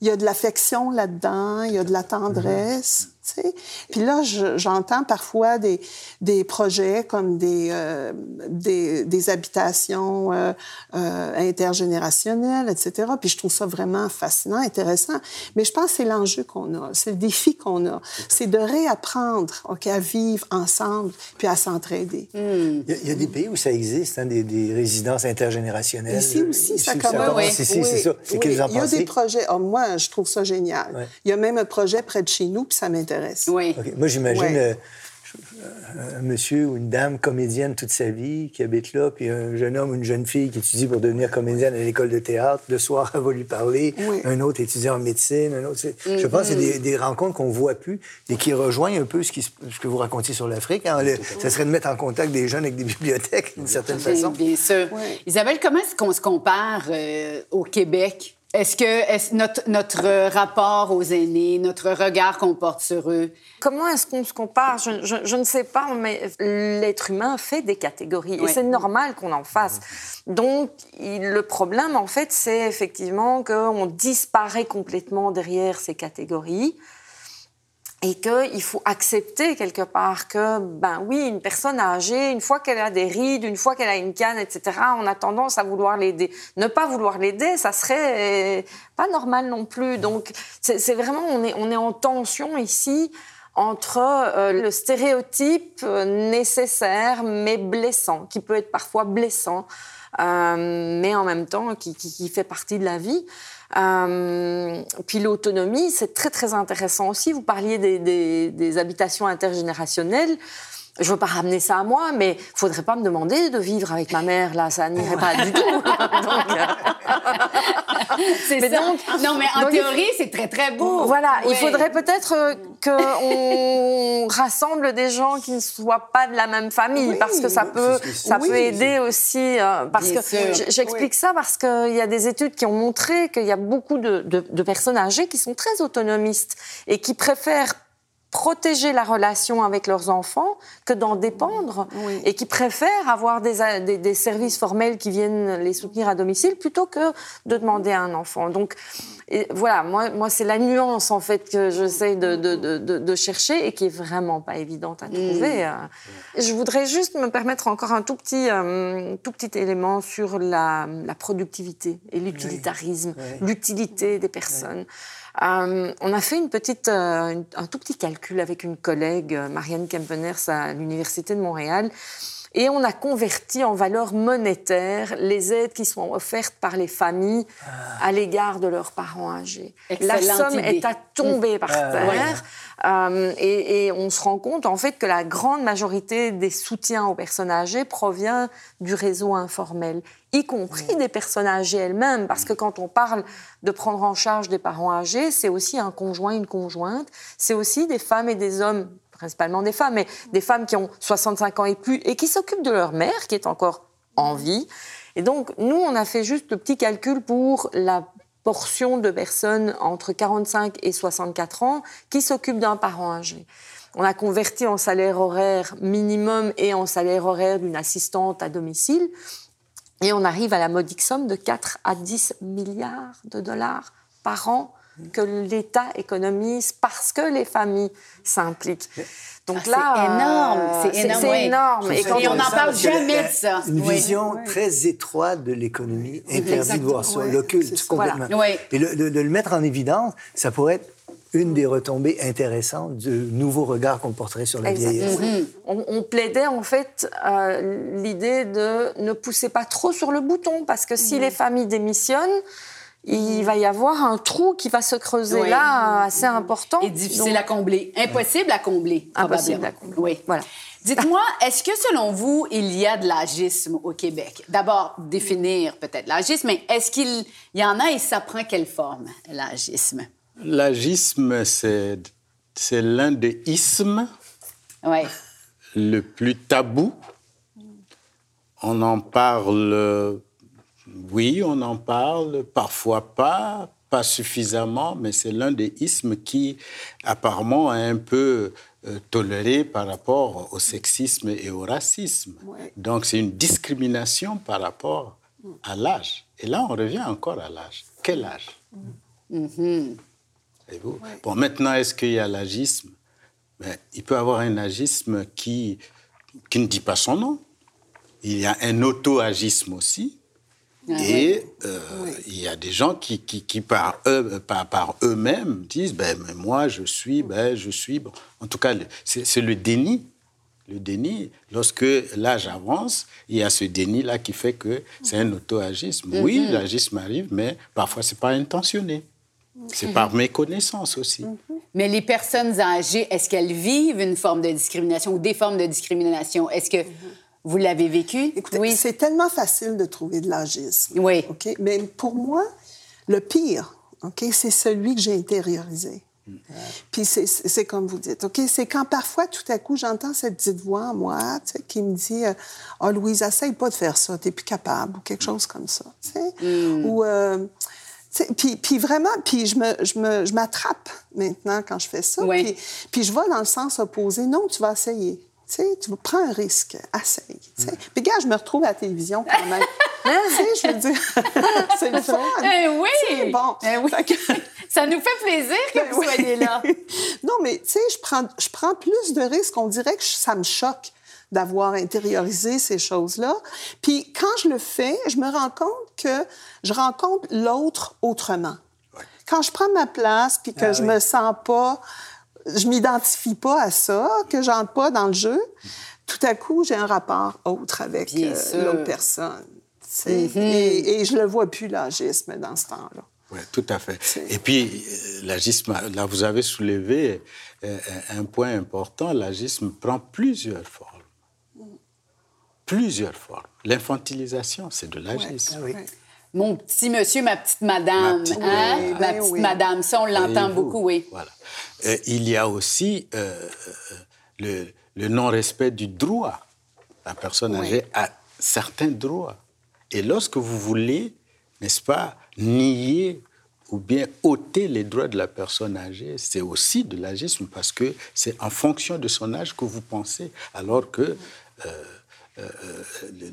Il y a de l'affection là-dedans, il y a de la tendresse. Tu sais. Puis là, je- j'entends parfois des, des projets comme des, euh, des, des habitations euh, euh, intergénérationnelles, etc. Puis je trouve ça vraiment fascinant, intéressant. Mais je pense que c'est l'enjeu qu'on a, c'est le défi qu'on a. C'est de réapprendre ok, à vivre ensemble puis à s'entraider.
Il y, a, il y a des pays où ça existe, hein, des, des résidences intergénérationnelles.
Ici aussi, ça commence.
oui.
Ici,
Oui,
c'est ça.
Oui.
qu'est-ce que vous en
Il y a des projets. Ah, moi, je trouve ça génial.
Ouais.
Il y a même un projet près de chez nous, puis ça m'intéresse.
Oui.
Moi, j'imagine
Ouais.
euh, un monsieur ou une dame comédienne toute sa vie qui habite là, puis un jeune homme ou une jeune fille qui étudie pour devenir comédienne à l'école de théâtre. Le soir, elle va lui parler.
Oui.
Un autre étudiant en médecine. Un autre. Je pense que c'est des, des rencontres qu'on voit plus et qui rejoignent un peu ce, qui se- ce que vous racontiez sur l'Afrique. hein. Ça serait de mettre en contact des jeunes avec des bibliothèques, d'une certaine façon.
bien sûr.
Oui.
Isabelle, comment est-ce qu'on se compare euh, au Québec? Est-ce que est notre, notre rapport aux aînés, notre regard qu'on porte sur eux,
Comment est-ce qu'on se compare? Je, je- je ne sais pas, mais l'être humain fait des catégories
Oui.
et c'est normal qu'on en fasse. Donc, il- le problème, en fait, c'est effectivement qu'on disparaît complètement derrière ces catégories et qu'il faut accepter quelque part que, ben oui, une personne âgée, une fois qu'elle a des rides, une fois qu'elle a une canne, etc., on a tendance à vouloir l'aider. Ne pas vouloir l'aider, ça serait euh, pas normal non plus. Donc, c'est vraiment, on est, on est en tension ici entre euh, le stéréotype euh, nécessaire mais blessant, qui peut être parfois blessant, mais en même temps qui, qui, qui, fait partie de la vie. Euh, puis l'autonomie, c'est très très intéressant aussi. Vous parliez des, habitations intergénérationnelles je veux pas ramener ça à moi, mais faudrait pas me demander de vivre avec ma mère là, ça n'irait pas du tout.
Euh, c'est ça. Donc, non, mais en théorie, c'est très très beau.
Voilà, il faudrait peut-être euh, qu'on rassemble des gens qui ne soient pas de la même famille, parce que ça peut, ça peut aider aussi. Euh, parce que j'explique ça parce qu'il y a des études qui ont montré qu'il y a beaucoup de, de, de personnes âgées qui sont très autonomistes et qui préfèrent protéger la relation avec leurs enfants que d'en dépendre et qui préfèrent avoir des, des, services formels qui viennent les soutenir à domicile plutôt que de demander à un enfant. Donc et voilà, moi, moi c'est la nuance en fait que j'essaie de, de, de, de, chercher et qui est vraiment pas évidente à trouver. Mmh. Je voudrais juste me permettre encore un tout petit, euh, tout petit élément sur la, la productivité et l'utilitarisme, l'utilité des personnes. Euh, on a fait une petite, euh, un tout petit calcul avec une collègue, euh, Marianne Kempeners, à l'Université de Montréal. Et on a converti en valeur monétaire les aides qui sont offertes par les familles à l'égard de leurs parents âgés. la somme est à tomber par terre. Euh, et, et, on se rend compte en fait que la grande majorité des soutiens aux personnes âgées provient du réseau informel, y compris des personnes âgées elles-mêmes, parce que quand on parle de prendre en charge des parents âgés, c'est aussi un conjoint, une conjointe, c'est aussi des femmes et des hommes principalement des femmes, mais des femmes qui ont 65 ans et plus et qui s'occupent de leur mère qui est encore en vie. Et donc, nous, on a fait juste le petit calcul pour la portion de personnes entre 45 et 64 ans qui s'occupent d'un parent âgé. On a converti en salaire horaire minimum et en salaire horaire d'une assistante à domicile. Et on arrive à la modique somme de 4 à 10 milliards de dollars par an que l'État économise parce que les familles s'impliquent.
Donc ah, là, c'est énorme, c'est énorme.
Et, on n'en parle jamais de ça.
Une vision très étroite de l'économie interdit de voir ça, l'occulte complètement. Et de le mettre en évidence, ça pourrait être une des retombées intéressantes du nouveau regard qu'on porterait sur la vieillesse.
Mm-hmm. On, plaidait en fait euh, l'idée de ne pousser pas trop sur le bouton parce que si mm-hmm. les familles démissionnent, il va y avoir un trou qui va se creuser là, assez important.
Et difficile à combler. Impossible à combler.
Impossible à combler.
Oui. Voilà. Dites-moi, est-ce que selon vous, il y a de l'agisme au Québec? D'abord, définir peut-être l'agisme, mais est-ce qu'il y en a et ça prend quelle forme, l'agisme?
L'agisme, c'est, c'est l'un des ismes
ouais.
le plus tabou. On en parle oui, on en parle, parfois pas, pas suffisamment, mais c'est l'un des ismes qui apparemment est un peu euh, toléré par rapport au sexisme et au racisme. Donc c'est une discrimination par rapport à l'âge. Et là, on revient encore à l'âge. Quel âge? Mm-hmm. vous? Bon, maintenant, est-ce qu'il y a l'agisme? Ben, Il peut y avoir un agisme qui, qui ne dit pas son nom. Il y a un auto-agisme aussi. Ah et euh, il y a des gens qui, qui, qui par, eux, par, par eux-mêmes, disent ben, Moi, je suis, ben, je suis. Bon. En tout cas, c'est le déni. Le déni, lorsque l'âge avance, il y a ce déni-là qui fait que c'est un auto-agisme. Mm-hmm. Oui, l'agisme arrive, mais parfois, ce n'est pas intentionné. C'est par méconnaissance aussi. Mm-hmm.
Mais les personnes âgées, est-ce qu'elles vivent une forme de discrimination ou des formes de discrimination? Est-ce que. Vous l'avez vécu?
oui. C'est tellement facile de trouver de l'agisme.
Oui.
OK? Mais pour moi, le pire, OK, c'est celui que j'ai intériorisé. Puis c'est comme vous dites, OK? C'est quand parfois, tout à coup, j'entends cette petite voix en moi qui me dit oh, Louise, essaye pas de faire ça, t'es plus capable, ou quelque chose comme ça. Mm. Ou. Euh, puis, puis, vraiment, puis je me, je me, je m'attrape maintenant quand je fais ça.
Oui.
Puis, puis, je vais dans le sens opposé. Non, tu vas essayer. Tu sais, tu prends un risque, essaye. tu sais. Puis, gars, je me retrouve à la télévision quand même. tu sais, je veux dire, c'est le fun.
Eh oui!
C'est bon.
Eh oui.
Fait que-
Ça nous fait plaisir que
Ben
vous
oui.
soyez là.
non, mais tu sais, je prends, je prends plus de risques. On dirait que ça me choque d'avoir intériorisé ces choses-là. Puis quand je le fais, je me rends compte que je rencontre l'autre autrement. Quand je prends ma place, puis que
Ah
je
oui.
me sens pas, je m'identifie pas à ça, que j'entre pas dans le jeu, tout à coup, j'ai un rapport autre avec euh, l'autre personne. sais. et, et je le vois plus, l'agisme, dans ce temps-là.
Oui, tout à fait. Et puis, euh, l'agisme, là, vous avez soulevé euh, un point important. L'agisme prend plusieurs formes. Plusieurs formes. L'infantilisation, c'est de l'agisme.
Ah oui.
Mon petit monsieur, ma petite madame.
Ma petite
hein?
madame.
Ma
Oui,
petite
oui.
madame. Ça, on l'entend beaucoup, oui.
Voilà. Euh, il y a aussi euh, euh, le, le non-respect du droit. La personne âgée a certains droits. Et lorsque vous voulez, n'est-ce pas, nier ou bien ôter les droits de la personne âgée, c'est aussi de l'agisme parce que c'est en fonction de son âge que vous pensez, alors que euh, euh, le-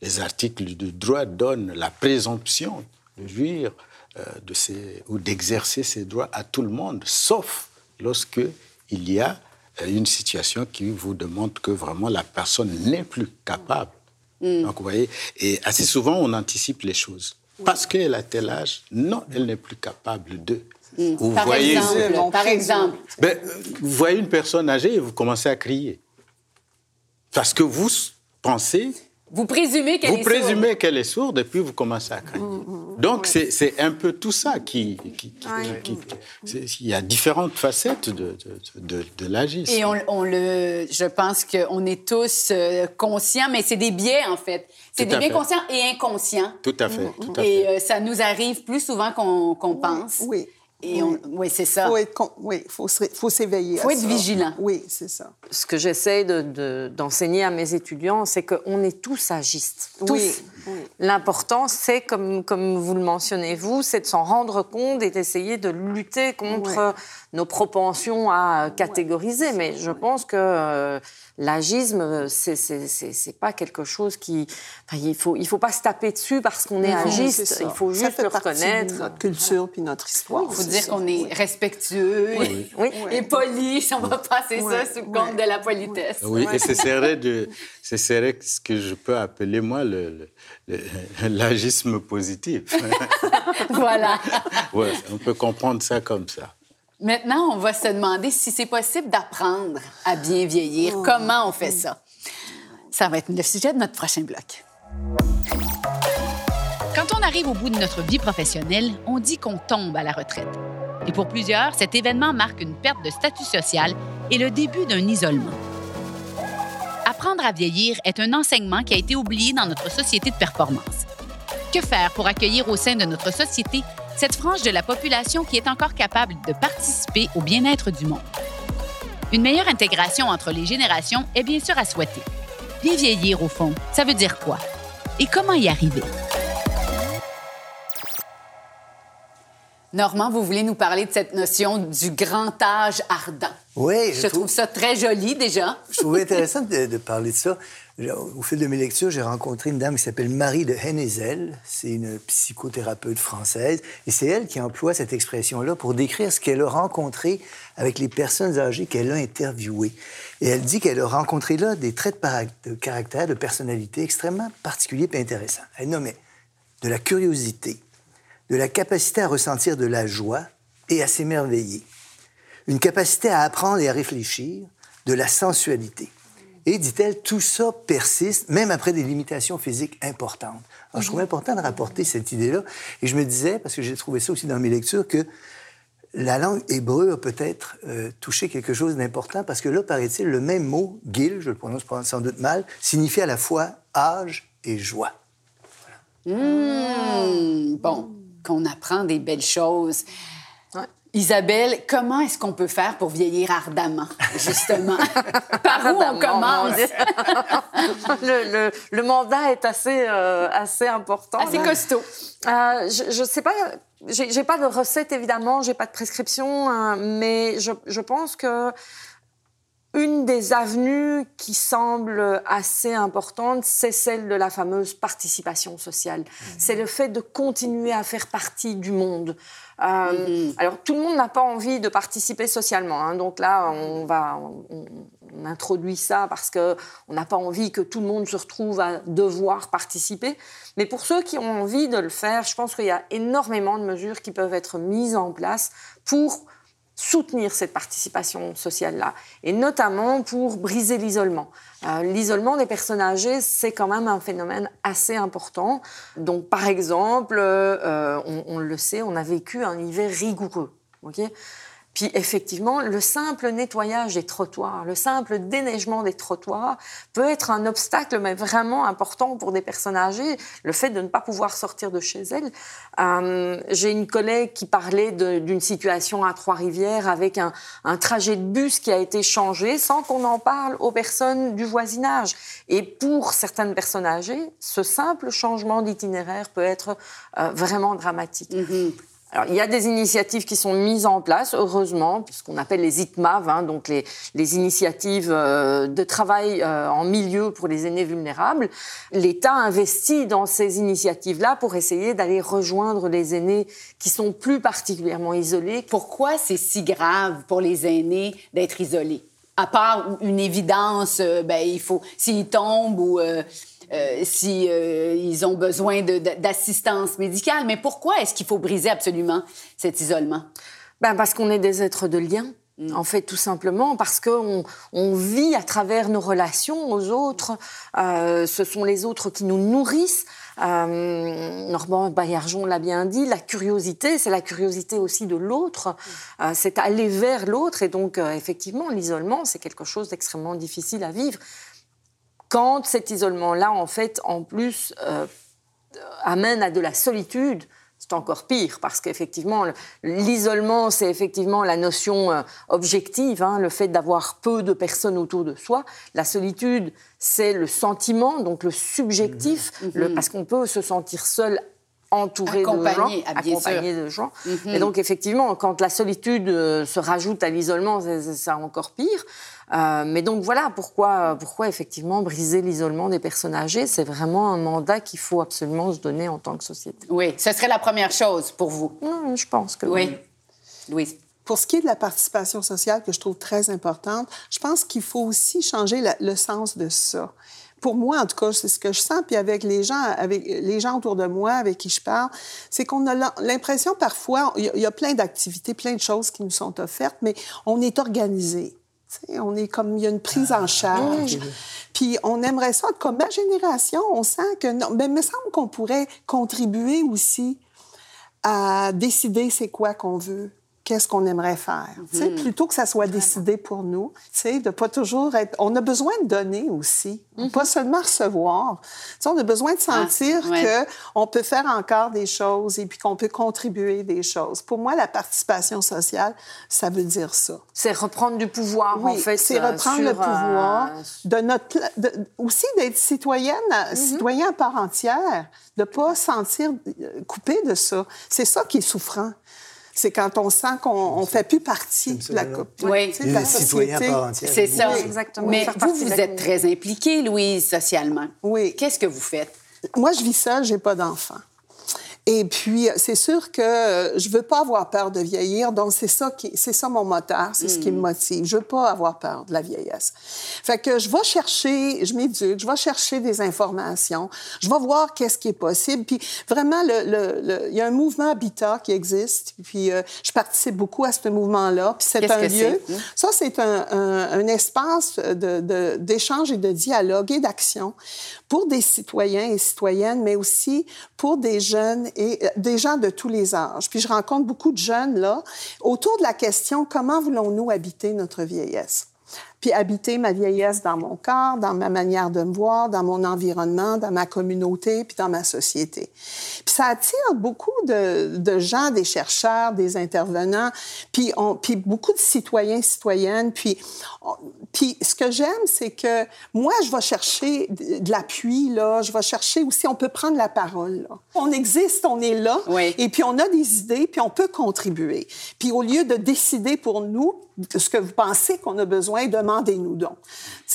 les articles du droit donnent la présomption de jouir euh, de ses, ou d'exercer ses droits à tout le monde, sauf lorsque il y a euh, une situation qui vous demande que vraiment la personne n'est plus capable. Donc, vous voyez, et assez souvent, on anticipe les choses. Parce qu'elle a tel âge, non, elle n'est plus capable de. Vous
Par
voyez,
exemple, par
ben, euh, vous voyez une personne âgée et vous commencez à crier. Parce que vous pensez,
Vous présumez qu'elle
vous
est
présumez
sourde.
qu'elle est sourde et puis vous commencez à crier.
Mm,
Donc c'est c'est un peu tout ça qui... qui- qui- qui- c'est- il y a différentes facettes de, de, de, de l'agisme.
Et on, on le, je pense qu'on est tous euh, conscients, mais c'est des biais, en fait. C'est
Tout
des biais
fait.
conscients et inconscients.
Tout à fait, tout à
Et
fait.
euh, ça nous arrive plus souvent qu'on qu'on pense.
Oui.
Et on, oui, c'est ça.
Faut être con- oui, faut se- faut s'éveiller.
Faut
à
être
ça.
vigilant.
Oui, c'est ça.
Ce que j'essaie de- de- d'enseigner à mes étudiants, c'est qu'on est tous agistes. Tous.
Oui, oui.
L'important, c'est, comme, comme vous le mentionnez, vous, c'est de s'en rendre compte et d'essayer de lutter contre nos propensions à catégoriser. Mais je pense que euh, l'agisme, c'est, c'est, c'est, c'est pas quelque chose qui... enfin, il faut, il faut pas se taper dessus parce qu'on est
c'est
agiste. Il faut juste le reconnaître.
de notre culture puis notre histoire.
Il faut
c'est
dire
ça.
qu'on est respectueux
Oui.
et, et poli. On va passer ça sous le compte de la politesse.
Oui, et ce serait, de, ce serait ce que je peux appeler, moi, le- le- le- l'agisme positif.
voilà.
ouais, on peut comprendre ça comme ça.
Maintenant, on va se demander si c'est possible d'apprendre à bien vieillir. Comment on fait ça? Ça va être le sujet de notre prochain bloc.
Quand on arrive au bout de notre vie professionnelle, on dit qu'on tombe à la retraite. Et pour plusieurs, cet événement marque une perte de statut social et le début d'un isolement. Apprendre à vieillir est un enseignement qui a été oublié dans notre société de performance. Que faire pour accueillir au sein de notre société cette frange de la population qui est encore capable de participer au bien-être du monde? Une meilleure intégration entre les générations est bien sûr à souhaiter. Bien vieillir, au fond, ça veut dire quoi? Et comment y arriver?
Normand, vous voulez nous parler de cette notion du grand âge ardent.
Oui,
Je trouve ça très joli déjà.
Je trouvais intéressant de, de parler de ça. Au fil de mes lectures, j'ai rencontré une dame qui s'appelle Marie de Hennezel. C'est une psychothérapeute française. Et c'est elle qui emploie cette expression-là pour décrire ce qu'elle a rencontré avec les personnes âgées qu'elle a interviewées. Et elle dit qu'elle a rencontré là des traits de, caractère, de personnalité extrêmement particuliers et intéressants. Elle nommait de la curiosité, de la capacité à ressentir de la joie et à s'émerveiller, une capacité à apprendre et à réfléchir, de la sensualité. Et, dit-elle, tout ça persiste, même après des limitations physiques importantes. Alors, je trouvais important de rapporter cette idée-là. Et je me disais, parce que j'ai trouvé ça aussi dans mes lectures, que la langue hébreu a peut-être euh, touché quelque chose d'important, parce que là, paraît-il, le même mot, gil, je le prononce sans doute mal, signifie à la fois âge et joie.
Hmm, bon, qu'on apprend des belles choses. Isabelle, comment est-ce qu'on peut faire pour vieillir ardemment, justement? Par où on commence?
le, le- le mandat est assez, euh, assez important.
Assez
là.
costaud.
Euh, je ne sais pas, j'ai j'ai pas de recette évidemment, j'ai pas de prescription, hein, mais je, je pense que une des avenues qui semble assez importante, c'est celle de la fameuse participation sociale. Mmh. C'est le fait de continuer à faire partie du monde. Euh, mmh. Alors, tout le monde n'a pas envie de participer socialement. Hein. donc là, on va, on, introduit ça parce que on n'a pas envie que tout le monde se retrouve à devoir participer. Mais pour ceux qui ont envie de le faire, je pense qu'il y a énormément de mesures qui peuvent être mises en place pour soutenir cette participation sociale-là, et notamment pour briser l'isolement. Euh, l'isolement des personnes âgées, c'est quand même un phénomène assez important. Donc, par exemple, euh, on, le sait, on a vécu un hiver rigoureux. Puis effectivement, le simple nettoyage des trottoirs, le simple déneigement des trottoirs peut être un obstacle, mais vraiment important pour des personnes âgées. Le fait de ne pas pouvoir sortir de chez elles. Euh, J'ai une collègue qui parlait d'une situation à Trois-Rivières avec un, trajet de bus qui a été changé sans qu'on en parle aux personnes du voisinage. Et pour certaines personnes âgées, ce simple changement d'itinéraire peut être euh, vraiment dramatique. Mm-hmm. Alors, il y a des initiatives qui sont mises en place, heureusement, ce qu'on appelle les ITMAV, hein, donc les, les, initiatives euh, de travail euh, en milieu pour les aînés vulnérables. L'État investit dans ces initiatives-là pour essayer d'aller rejoindre les aînés qui sont plus particulièrement isolés.
Pourquoi c'est si grave pour les aînés d'être isolés? À part une évidence, euh, ben, il faut, s'ils tombent ou euh, si euh, ils ont besoin d'assistance médicale. Mais pourquoi est-ce qu'il faut briser absolument cet isolement?
Ben parce qu'on est des êtres de lien. Mm. En fait, tout simplement parce qu'on on vit à travers nos relations aux autres. Euh, ce sont les autres qui nous nourrissent. Euh, Normand Baillargeon l'a bien dit, la curiosité, c'est la curiosité aussi de l'autre, mm. c'est aller vers l'autre. Et donc, effectivement, l'isolement, c'est quelque chose d'extrêmement difficile à vivre quand cet isolement-là, en fait, en plus, euh, amène à de la solitude, c'est encore pire parce qu'effectivement, l'isolement, c'est effectivement la notion euh, objective, hein, le fait d'avoir peu de personnes autour de soi. La solitude, c'est le sentiment, donc le subjectif, mmh. parce qu'on peut se sentir seul entouré de gens,
ah, accompagné
de gens. Mmh. Et donc effectivement, quand la solitude euh, se rajoute à l'isolement, c'est encore pire. Euh, mais donc voilà pourquoi, pourquoi effectivement briser l'isolement des personnes âgées, c'est vraiment un mandat qu'il faut absolument se donner en tant que société.
Oui, ce serait la première chose pour vous.
Mmh, je pense que oui. oui.
Louise.
Pour ce qui est de la participation sociale, que je trouve très importante, je pense qu'il faut aussi changer le sens de ça pour moi, en tout cas, c'est ce que je sens, puis avec les gens, avec les gens autour de moi, avec qui je parle, c'est qu'on a l'impression parfois, il y, a plein d'activités, plein de choses qui nous sont offertes, mais on est organisé on est comme, il y a une prise en ah, charge. Puis on aimerait ça, comme ma génération, on sent que non. Mais il me semble qu'on pourrait contribuer aussi à décider c'est quoi qu'on veut qu'est-ce qu'on aimerait faire. Mm Plutôt que ça soit décidé pour nous, de pas toujours être... On a besoin de donner aussi, mhm. pas seulement recevoir. T'sais, on a besoin de ah, sentir que qu'on peut faire encore des choses et puis qu'on peut contribuer des choses. Pour moi, la participation sociale, ça veut dire ça.
C'est reprendre du pouvoir,
en
fait.
c'est reprendre le pouvoir euh, de notre... aussi d'être citoyenne, mhm. citoyen à part entière, de pas sentir euh, coupé de ça. C'est ça qui est souffrant c'est quand on sent qu'on ne fait plus partie de la coupe.
Oui,
de la entière.
C'est ça. exactement. Mais vous, vous êtes très impliquée, Louise, socialement.
Oui.
Qu'est-ce que vous faites?
Moi, je vis seule, j'ai pas d'enfant. Et puis, c'est sûr que euh, je veux pas avoir peur de vieillir, donc c'est ça qui, c'est ça mon moteur, c'est ce qui me mm. motive. Je veux pas avoir peur de la vieillesse. Fait que je vais chercher, je m'éduque, je vais chercher des informations, je vais voir qu'est-ce qui est possible. Puis vraiment, le, le, il y a un mouvement Habitat qui existe, puis euh, je participe beaucoup à ce mouvement-là. Puis c'est un lieu. Ça, c'est un, un, un, espace de, d'échange et de dialogue et d'action pour des citoyens et citoyennes, mais aussi pour des jeunes et euh, des gens de tous les âges. Puis je rencontre beaucoup de jeunes là autour de la question comment voulons-nous habiter notre vieillesse? Puis habiter ma vieillesse dans mon corps, dans ma manière de me voir, dans mon environnement, dans ma communauté, puis dans ma société. Puis ça attire beaucoup de, de gens, des chercheurs, des intervenants, puis, on, puis beaucoup de citoyens, citoyennes. Puis, puis ce que j'aime, c'est que moi, je vais chercher de, l'appui, là. Je vais chercher aussi, on peut prendre la parole, là. On existe, on est là,
oui.
et puis on a des idées, puis on peut contribuer. Puis au lieu de décider pour nous ce que vous pensez qu'on a besoin, de demandez-nous donc.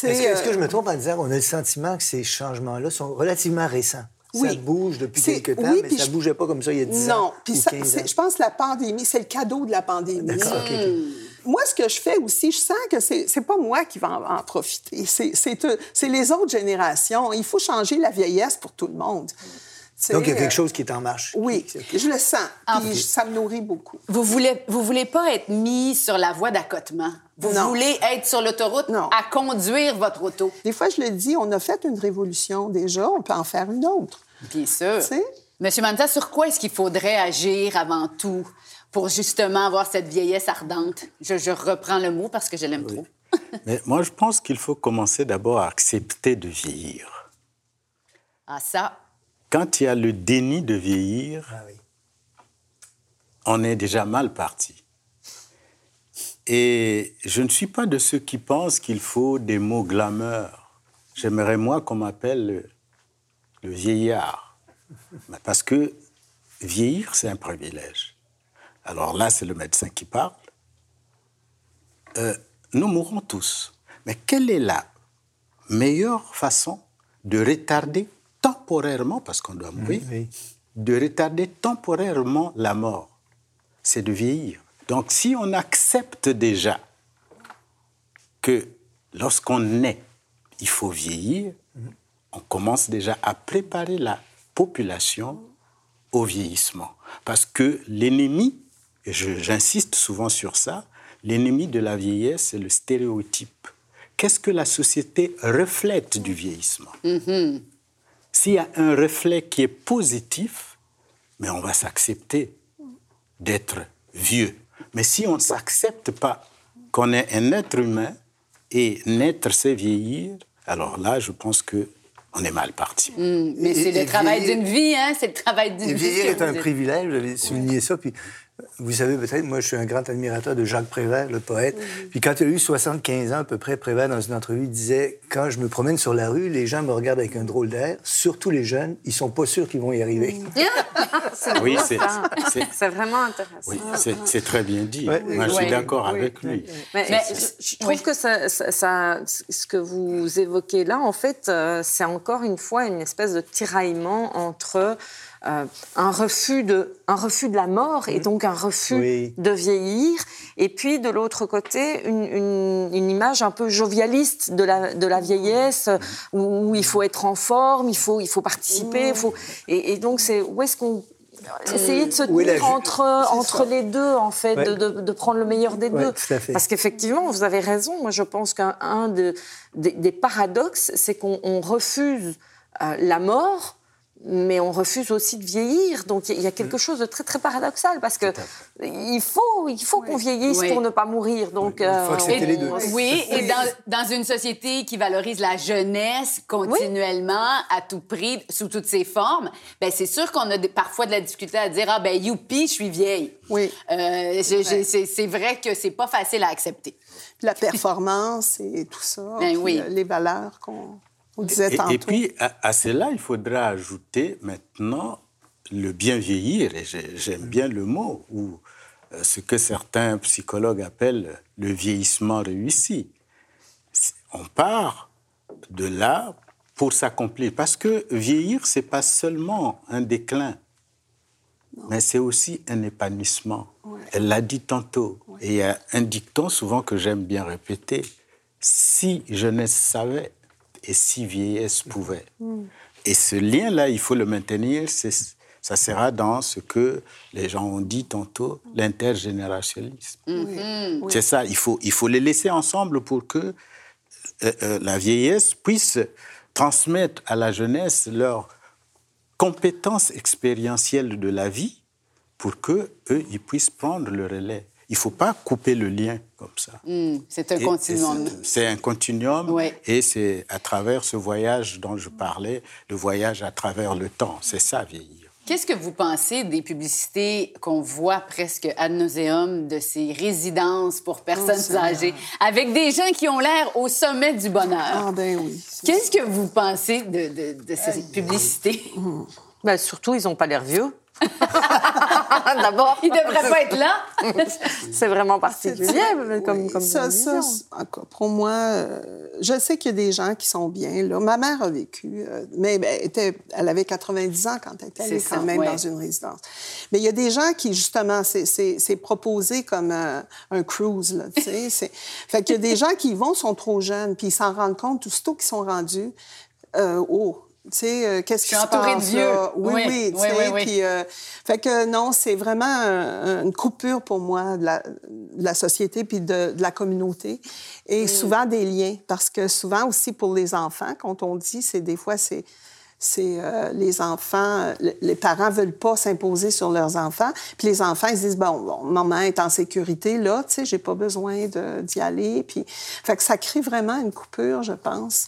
Est-ce que, que
euh,
je me trompe en disant qu'on a le sentiment que ces changements-là sont relativement récents?
Oui.
Ça bouge depuis quelques temps,
oui,
mais ça
je-
bougeait pas comme ça il y a 10 ans
Non, puis
ou
ça-
15
c'est-
ans.
je pense que la pandémie, c'est le cadeau de la pandémie.
D'accord, ok.
Moi, ce que je fais aussi, je sens que c'est c'est pas moi qui vais en, en profiter. C'est- euh, c'est les autres générations. Il faut changer la vieillesse pour tout le monde.
Donc, il y a quelque chose qui est en marche.
Oui, je le sens.
Ah,
Puis ça me nourrit beaucoup.
Vous voulez, vous voulez pas être mis sur la voie d'accotement? Vous
Non.
voulez être sur l'autoroute à conduire votre auto?
Des fois, je le dis, on a fait une révolution déjà, on peut en faire une autre.
Bien sûr.
Tu sais?
Monsieur Manza, sur quoi est-ce qu'il faudrait agir avant tout pour justement avoir cette vieillesse ardente? Je, je reprends le mot parce que je l'aime trop.
Mais moi, je pense qu'il faut commencer d'abord à accepter de vieillir.
Ah, ça,
Quand il y a le déni de vieillir,
Ah oui.
on est déjà mal parti. Et je ne suis pas de ceux qui pensent qu'il faut des mots glamour. J'aimerais, moi, qu'on m'appelle le, le vieillard. Parce que vieillir, c'est un privilège. Alors là, c'est le médecin qui parle. Euh, nous mourrons tous. Mais quelle est la meilleure façon de retarder temporairement, parce qu'on doit mourir,
oui.
de retarder temporairement la mort C'est de vieillir. Donc si on accepte déjà que lorsqu'on naît, il faut vieillir, on commence déjà à préparer la population au vieillissement. Parce que l'ennemi, et j'insiste souvent sur ça, l'ennemi de la vieillesse, c'est le stéréotype. Qu'est-ce que la société reflète du vieillissement? S'il y a un reflet qui est positif, mais on va s'accepter d'être vieux. Mais si on ne s'accepte pas qu'on est un être humain et naître, c'est vieillir, alors là, je pense que on est mal parti.
mais
Et-
c'est le travail d'une vie, hein? C'est le travail d'une vie.
vieillir est un privilège, vous avez souligné ça. Puis, vous savez peut-être, moi, je suis un grand admirateur de Jacques Prévert, le poète. Puis, quand il a eu 75 ans, à peu près, Prévert, dans une entrevue, disait Quand je me promène sur la rue, les gens me regardent avec un drôle d'air, surtout les jeunes, ils sont pas sûrs qu'ils vont y arriver.
C'est
Oui, c'est-
vraiment intéressant.
Oui, c'est très bien dit.
Ouais,
Moi, je
ouais,
suis d'accord
oui,
avec lui.
Mais,
Mais-
je, je trouve
oui.
que ça, ça- ça- ce que vous évoquez là, en fait, euh, c'est encore une fois une espèce de tiraillement entre euh, un, refus de, un refus de la mort et donc un refus
Oui.
de vieillir, et puis de l'autre côté, une, une- une image un peu jovialiste de la, de la vieillesse, euh, où, où il faut être en forme, il faut, il faut participer, il faut, et, et donc c'est où est-ce qu'on essayer de se tenir entre, entre les deux, en fait,
Ouais.
de, de- de prendre le meilleur des
Ouais,
deux. Parce qu'effectivement, vous avez raison. Moi, je pense qu'un un de- des, des paradoxes, c'est qu'on on refuse euh, la mort, mais on refuse aussi de vieillir. Donc, il y a- quelque chose de très, très paradoxal parce que il faut, il faut qu'on vieillisse
Oui.
pour ne pas mourir. Donc, euh,
faut accepter
on-
les deux.
Oui, et dans, dans une société qui valorise la jeunesse continuellement, à tout prix, sous toutes ses formes, ben c'est sûr qu'on a des- parfois de la difficulté à dire ah ben youpi, je suis vieille.
Oui.
Euh, c'est c'est vrai que c'est pas facile à accepter.
La performance et tout ça.
Ben
puis, euh, les valeurs qu'on on disait
Et,
tantôt.
et puis, à, à cela, il faudra ajouter maintenant le bien vieillir, et j'ai- j'aime bien le mot, ou euh, ce que certains psychologues appellent le vieillissement réussi. On part de là pour s'accomplir, parce que vieillir, c'est pas seulement un déclin, mais c'est aussi un épanouissement. Elle l'a dit tantôt, et il y a un dicton souvent que j'aime bien répéter si jeunesse savait et si vieillesse pouvait. Et ce lien-là, il faut le maintenir. Ça sera dans ce que les gens ont dit tantôt, l'intergénérationnalisme. C'est ça, il faut, il faut les laisser ensemble pour que euh, euh, la vieillesse puisse transmettre à la jeunesse leurs compétences expérientielles de la vie pour que eux ils puissent prendre le relais. Il ne faut pas couper le lien comme ça.
Hmm, c'est un
Et-
continuum.
c'est- un continuum et c'est à travers ce voyage dont je parlais, le voyage à travers le temps. C'est ça, vieillir.
Qu'est-ce que vous pensez des publicités qu'on voit presque ad nauseum de ces résidences pour personnes âgées, avec des gens qui ont l'air au sommet du bonheur?
Ah, ben oui.
Qu'est-ce que vous pensez de, de- de ces publicités?
ben, surtout, ils n'ont pas l'air vieux. D'abord,
Il devrait pas être là.
c'est vraiment particulier comme,
Oui,
comme
ça, ça, pour moi, euh, je sais qu'il y a des gens qui sont bien. Là. Ma mère a vécu, euh, mais ben, elle, était, elle avait 90 ans quand elle était allée quand
ça,
même
ouais.
dans une résidence. Mais il y a des gens qui, justement, c'est- c'est c'est proposé comme euh, un cruise. Là, tu sais. C'est- fait qu'il y a des gens qui y vont, sont trop jeunes, puis ils s'en rendent compte, aussitôt qu'ils sont rendus, euh, oh, tu sais, euh, qu'est-ce qui se passe
de vieux.
là? Oui,
Oui,
oui,
oui,
puis, euh, fait que non, c'est vraiment un- une coupure pour moi de la, de la société puis de, de la communauté. Et
Mm.
souvent des liens, parce que souvent aussi pour les enfants, quand on dit, c'est des fois, c'est c'est euh, les enfants, le- les parents veulent pas s'imposer sur leurs enfants. Puis les enfants, ils se disent, bon, bon, maman est en sécurité, là, tu sais, j'ai pas besoin d'y aller. Puis, fait que ça crée vraiment une coupure, je pense.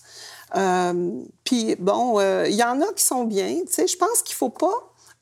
Euh, puis, bon, euh, il y en a qui sont bien, tu sais, je pense qu'il faut pas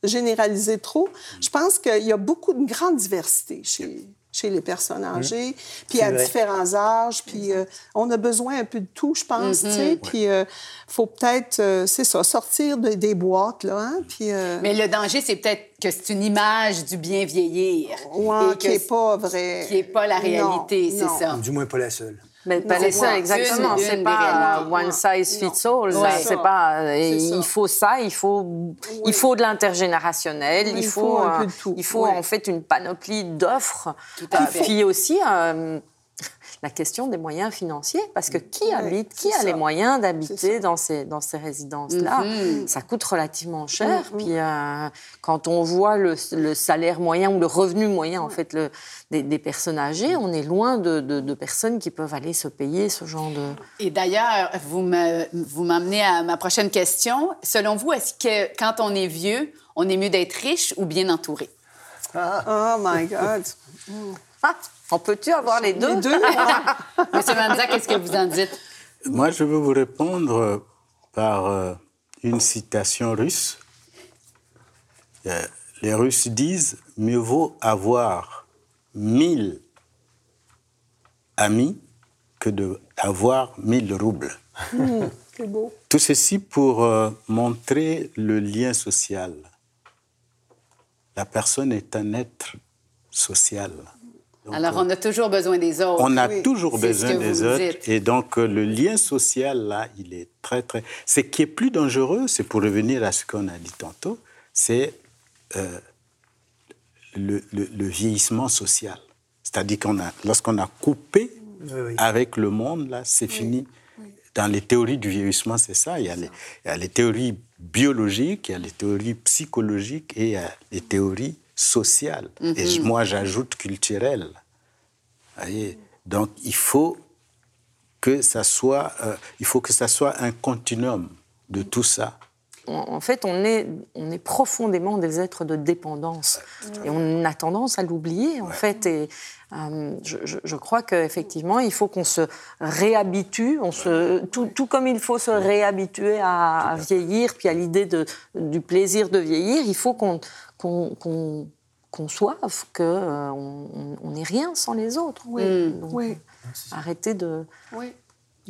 généraliser trop. Je pense qu'il y a beaucoup de grande diversité chez, chez les personnes âgées, puis
C'est
à
vrai.
différents âges, puis euh, on a besoin un peu de tout, je pense, tu sais, puis il faut peut-être, euh, c'est ça, sortir de- des boîtes, là, hein, puis... euh,
Mais le danger, c'est peut-être que c'est une image du bien vieillir.
ouais,
Et
qui n'est pas vrai.
Qui n'est pas la réalité, c'est ça.
Du moins pas la seule.
Mais c'est ça, exactement.
Une-
C'est
une
pas one size fits all.
C'est
pas.
C'est
il
ça.
faut ça, il faut, il faut de l'intergénérationnel,
Oui,
il faut,
faut un
euh,
peu de tout.
il faut
Ouais.
en fait une panoplie d'offres.
à
Et
fait.
puis aussi euh, la question des moyens financiers, parce que qui
Ouais,
habite, qui a les moyens d'habiter dans ces dans ces résidences-là?
Mhm.
Ça coûte relativement cher.
Mhm.
Puis euh, quand on voit le, le salaire moyen ou le revenu moyen en fait le, des, des personnes âgées, on est loin de, de- de personnes qui peuvent aller se payer ce genre de
Et d'ailleurs, vous me- vous m'amenez à ma prochaine question. Selon vous, est-ce que quand on est vieux, on est mieux d'être riche ou bien entouré?
Oh my God.
On peut-tu avoir les deux?
Les deux?
Monsieur Manza, qu'est-ce que vous en dites?
Moi, je veux vous répondre par euh, une citation russe. Euh, Les Russes disent mieux vaut avoir mille amis que d'avoir mille roubles.
C'est beau.
Tout ceci pour euh, montrer le lien social. La personne est un être social. Donc,
Alors, on a toujours besoin des autres.
on a
Oui,
toujours besoin
que
des
vous
autres.
dites.
Et donc, euh, le lien social, là, il est très, très... Ce qui est plus dangereux, c'est pour revenir à ce qu'on a dit tantôt, c'est euh, le, le- le vieillissement social. C'est-à-dire qu'on a, lorsqu'on a coupé
Oui, oui.
avec le monde, là, c'est fini. Dans les théories du vieillissement, c'est ça. Il y, a les, il y a les théories biologiques, il y a les théories psychologiques et il y a les théories sociales. Et j- moi, j'ajoute culturelles. Vous voyez Donc, il faut que ça soit, euh, il faut que ça soit un continuum de tout ça.
En fait, on est, on est profondément des êtres de dépendance. Et on a tendance à l'oublier, en fait. Et euh, je, je- crois qu'effectivement, il faut qu'on se réhabitue, on se, tout, tout comme il faut se réhabituer à, à vieillir, puis à l'idée de- du plaisir de vieillir, il faut qu'on qu'on qu'on conçoive qu'on on n'est rien sans les autres. Donc,
Oui.
Arrêtez de...
Oui.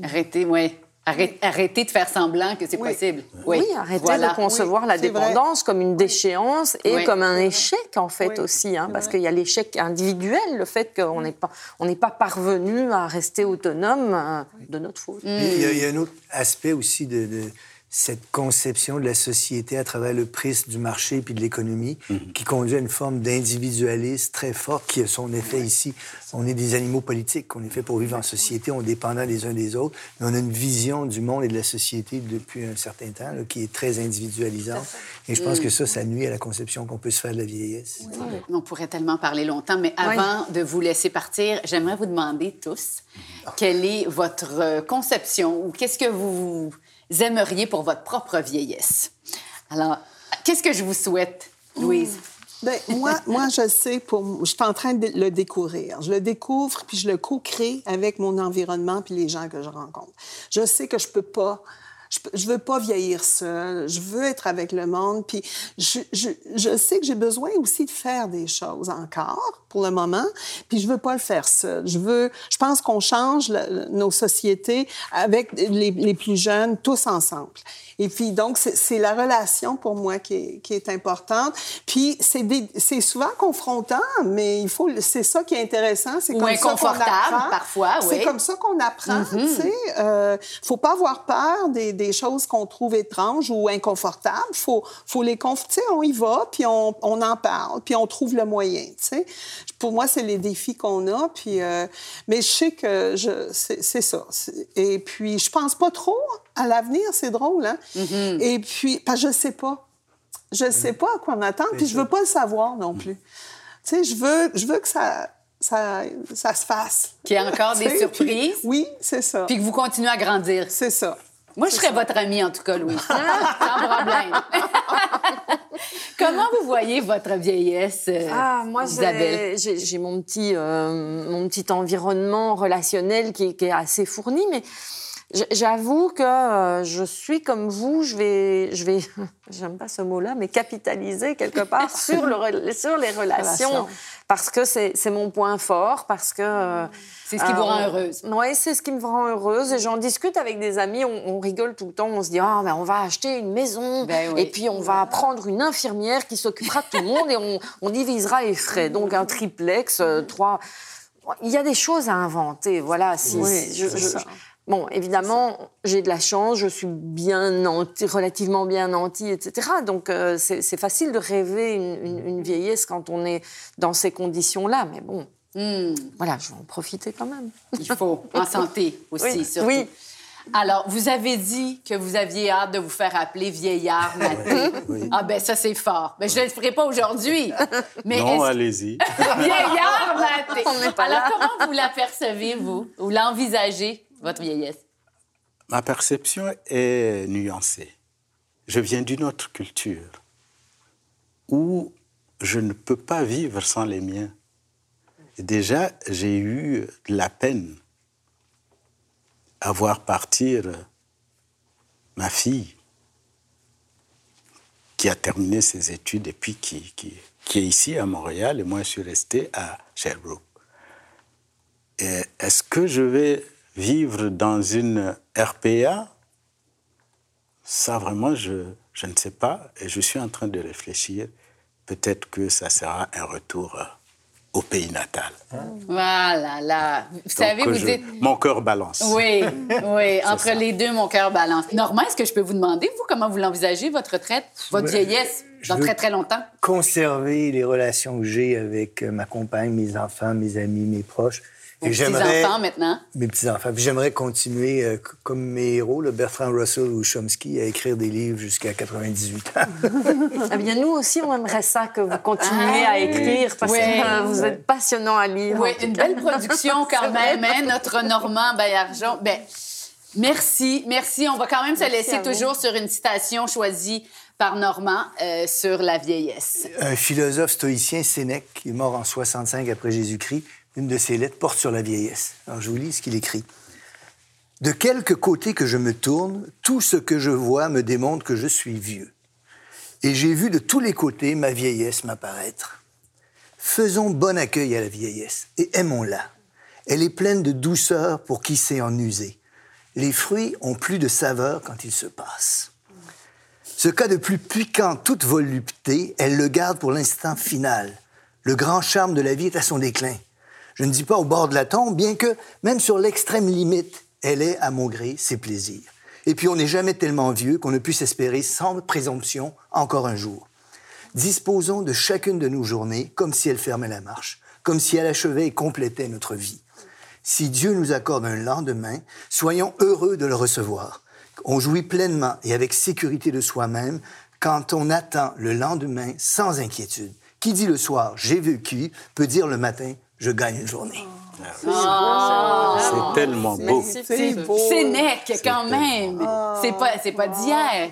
Arrêtez, oui. Arrêtez, arrêtez de faire semblant que c'est
Oui.
possible.
Oui, arrêtez
Voilà.
de concevoir
Oui,
la
vrai.
dépendance comme une déchéance et
Oui.
comme un échec, en fait,
Oui,
aussi. hein, parce qu'il y a l'échec individuel, le fait qu'on n'est pas, on n'est pas parvenu à rester autonome euh, de notre faute.
Il y, a, il y a un autre aspect aussi de, de cette conception de la société à travers le prisme du marché puis de l'économie qui conduit à une forme d'individualisme très fort qui a son effet ici. On est des animaux politiques, on est fait pour vivre en société, on est dépendant les uns des autres, mais on a une vision du monde et de la société depuis un certain temps là, qui est très individualisante. Et je pense que ça, ça nuit à la conception qu'on peut se faire de la vieillesse.
On pourrait tellement parler longtemps, mais avant de vous laisser partir, j'aimerais vous demander tous quelle est votre euh, conception ou qu'est-ce que vous aimeriez pour votre propre vieillesse. Alors, qu'est-ce que je vous souhaite, Louise?
Ben, moi, moi, je sais, pour, je suis en train de le découvrir. Je le découvre, puis je le co-crée avec mon environnement puis les gens que je rencontre. Je sais que je peux pas Je, je veux pas vieillir seule. Je veux être avec le monde. Puis je, je, je sais que j'ai besoin aussi de faire des choses encore pour le moment. Puis je veux pas le faire seule. Je veux, je pense qu'on change le- nos sociétés avec les, les plus jeunes tous ensemble. Et puis, donc, c'est- la relation pour moi qui est, qui est importante. Puis, c'est souvent confrontant, mais il faut, c'est ça qui est intéressant. C'est comme ça qu'on
inconfortable,
apprend.
parfois, oui.
C'est comme ça qu'on apprend, tu sais. Euh, faut pas avoir peur des, des choses qu'on trouve étranges ou inconfortables. Faut, faut les conf... Tu sais, on y va, puis on, on en parle, puis on trouve le moyen, tu sais. Pour moi, c'est les défis qu'on a, puis... euh, mais je sais que je... c'est ça. Et puis, je pense pas trop à l'avenir, c'est drôle, hein? Et puis, parce que je sais pas. Je sais pas à quoi m'attendre, puis je veux pas le savoir non plus. Tu sais, je veux, je veux que ça, ça, ça se fasse.
Qu'il y ait encore des surprises.
puis- oui, c'est ça.
Puis que vous continuez à grandir.
C'est ça.
Moi, je serais votre amie, en tout cas, Louis. Sans problème. Comment vous voyez votre vieillesse, euh,
Ah, moi,
Isabelle?
j'ai mon petit, euh, mon petit environnement relationnel qui, est- qui est assez fourni, mais j'avoue que euh, je suis comme vous, je vais, je vais, j'aime pas ce mot-là, mais capitaliser quelque part sur, le, sur les relations,
Relations.
Parce que c'est c'est mon point fort, parce que euh,
C'est ce qui vous rend
euh,
heureuse.
Oui, c'est ce qui me rend heureuse. Et j'en discute avec des amis, on, on rigole tout le temps. On se dit, ah, ben, on va acheter une maison,
Ben oui.
et puis on va prendre une infirmière qui s'occupera de tout le monde, et on, on divisera les frais. Donc un triplex, euh, trois. Il y a des choses à inventer, voilà. Si,
Oui,
je- je-. Bon, évidemment, j'ai de la chance, je suis bien nantie, relativement bien nantie, etc. Donc, euh, c'est facile de rêver une, une- une vieillesse quand on est dans ces conditions-là. Mais bon,
Hmm,
voilà, je vais en profiter quand même.
il faut, en santé aussi,
Oui,
surtout.
oui.
Alors, vous avez dit que vous aviez hâte de vous faire appeler vieillard maté. Ah ben ça, c'est fort. Ben, je ne le ferai pas aujourd'hui. Mais
Non, allez-y.
vieillard maté.
On n'est pas
Alors,
là.
comment vous l'apercevez, vous? Ou l'envisagez, votre vieillesse?
Ma perception est nuancée. Je viens d'une autre culture où je ne peux pas vivre sans les miens. Déjà, j'ai eu de la peine à voir partir ma fille qui a terminé ses études et puis qui, qui, est ici à Montréal et moi je suis resté à Sherbrooke. Est-ce que je vais vivre dans une RPA Ça, vraiment, je, je ne sais pas. Et je suis en train de réfléchir. Peut-être que ça sera un retour euh, au pays natal.
Voilà, là. Vous savez, vous
je-
dites...
Mon cœur balance.
Oui, oui. Entre
ça.
les deux, mon cœur balance. Normand, est-ce que je peux vous demander, vous, comment vous l'envisagez, votre retraite, votre vieillesse,
je
dans très, très longtemps?
Conserver les relations que j'ai avec euh, ma compagne, mes enfants, mes amis, mes proches.
Vos
j'aimerais-
petits-enfants, maintenant?
Mes petits-enfants. Puis J'aimerais continuer, euh, comme mes héros, le Bertrand Russell ou Chomsky, à écrire des livres jusqu'à 98 ans.
Eh bien, nous aussi, on aimerait ça que vous continuiez à écrire parce
Oui.
que euh, vous êtes passionnant à lire.
Oui, une belle production quand même, hein, notre Normand Baillargeon. Ben, merci, merci. On va quand même se laisser toujours sur une citation choisie par Normand euh, sur la vieillesse.
Un philosophe stoïcien, Sénèque, qui est mort en 65 après Jésus-Christ, une de ses lettres porte sur la vieillesse. Alors, je vous lis ce qu'il écrit. De quelque côté que je me tourne, tout ce que je vois me démontre que je suis vieux. Et j'ai vu de tous les côtés ma vieillesse m'apparaître. Faisons bon accueil à la vieillesse et aimons-la. Elle est pleine de douceur pour qui sait en user. Les fruits ont plus de saveur quand ils se passent. Ce cas de plus piquant toute volupté, elle le garde pour l'instant final. Le grand charme de la vie est à son déclin. Je ne dis pas au bord de la tombe, bien que, même sur l'extrême limite, elle est, à mon gré, ses plaisirs. Et puis on n'est jamais tellement vieux qu'on ne puisse espérer sans présomption encore un jour. Disposons de chacune de nos journées comme si elle fermait la marche, comme si elle achevait et complétait notre vie. Si Dieu nous accorde un lendemain, soyons heureux de le recevoir. On jouit pleinement et avec sécurité de soi-même quand on attend le lendemain sans inquiétude. Qui dit le soir j'ai vécu peut dire le matin je gagne une journée.
C'est tellement beau.
C'est
nec quand même. C'est pas, c'est pas d'hier.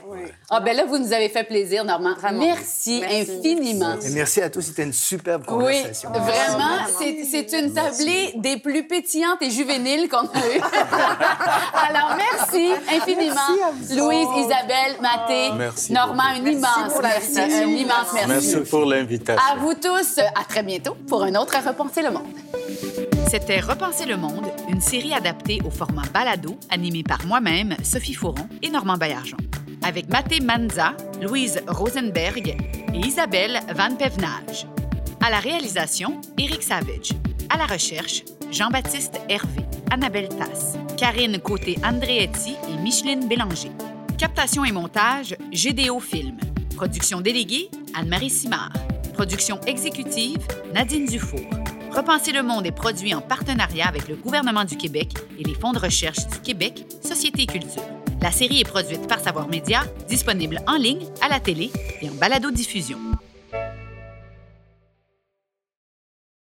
Ah ben là, vous nous avez fait plaisir, Normand. Merci, infiniment.
Et merci à tous, c'était une superbe
Oui,
conversation.
vraiment, c'est c'est une tablée des plus pétillantes et juvéniles qu'on a eues. Alors, merci infiniment.
Merci à vous
Louise. Isabelle, Mathé,
Merci
Normand, une immense
pour
merci.
l'invitation.
Un immense merci.
Merci pour l'invitation.
À vous tous, à très bientôt pour un autre Repenser le monde.
C'était Repenser le monde, une série adaptée au format balado, animée par moi-même, Sophie Fauron et Normand Baillargeon. Avec Mathé Manza, Louise Rosenberg et Isabelle Van Pevenage. À la réalisation, Éric Savage. À la recherche, Jean-Baptiste Hervé, Annabelle Tasse, Karine Côté-Andréetti et Micheline Bélanger. Captation et montage, GDO Film. Production déléguée, Anne-Marie Simard. Production exécutive, Nadine Dufour. Repenser le monde est produit en partenariat avec le gouvernement du Québec et les fonds de recherche du Québec, Société et Culture. La série est produite par Savoir Média, disponible en ligne, à la télé et en balado-diffusion.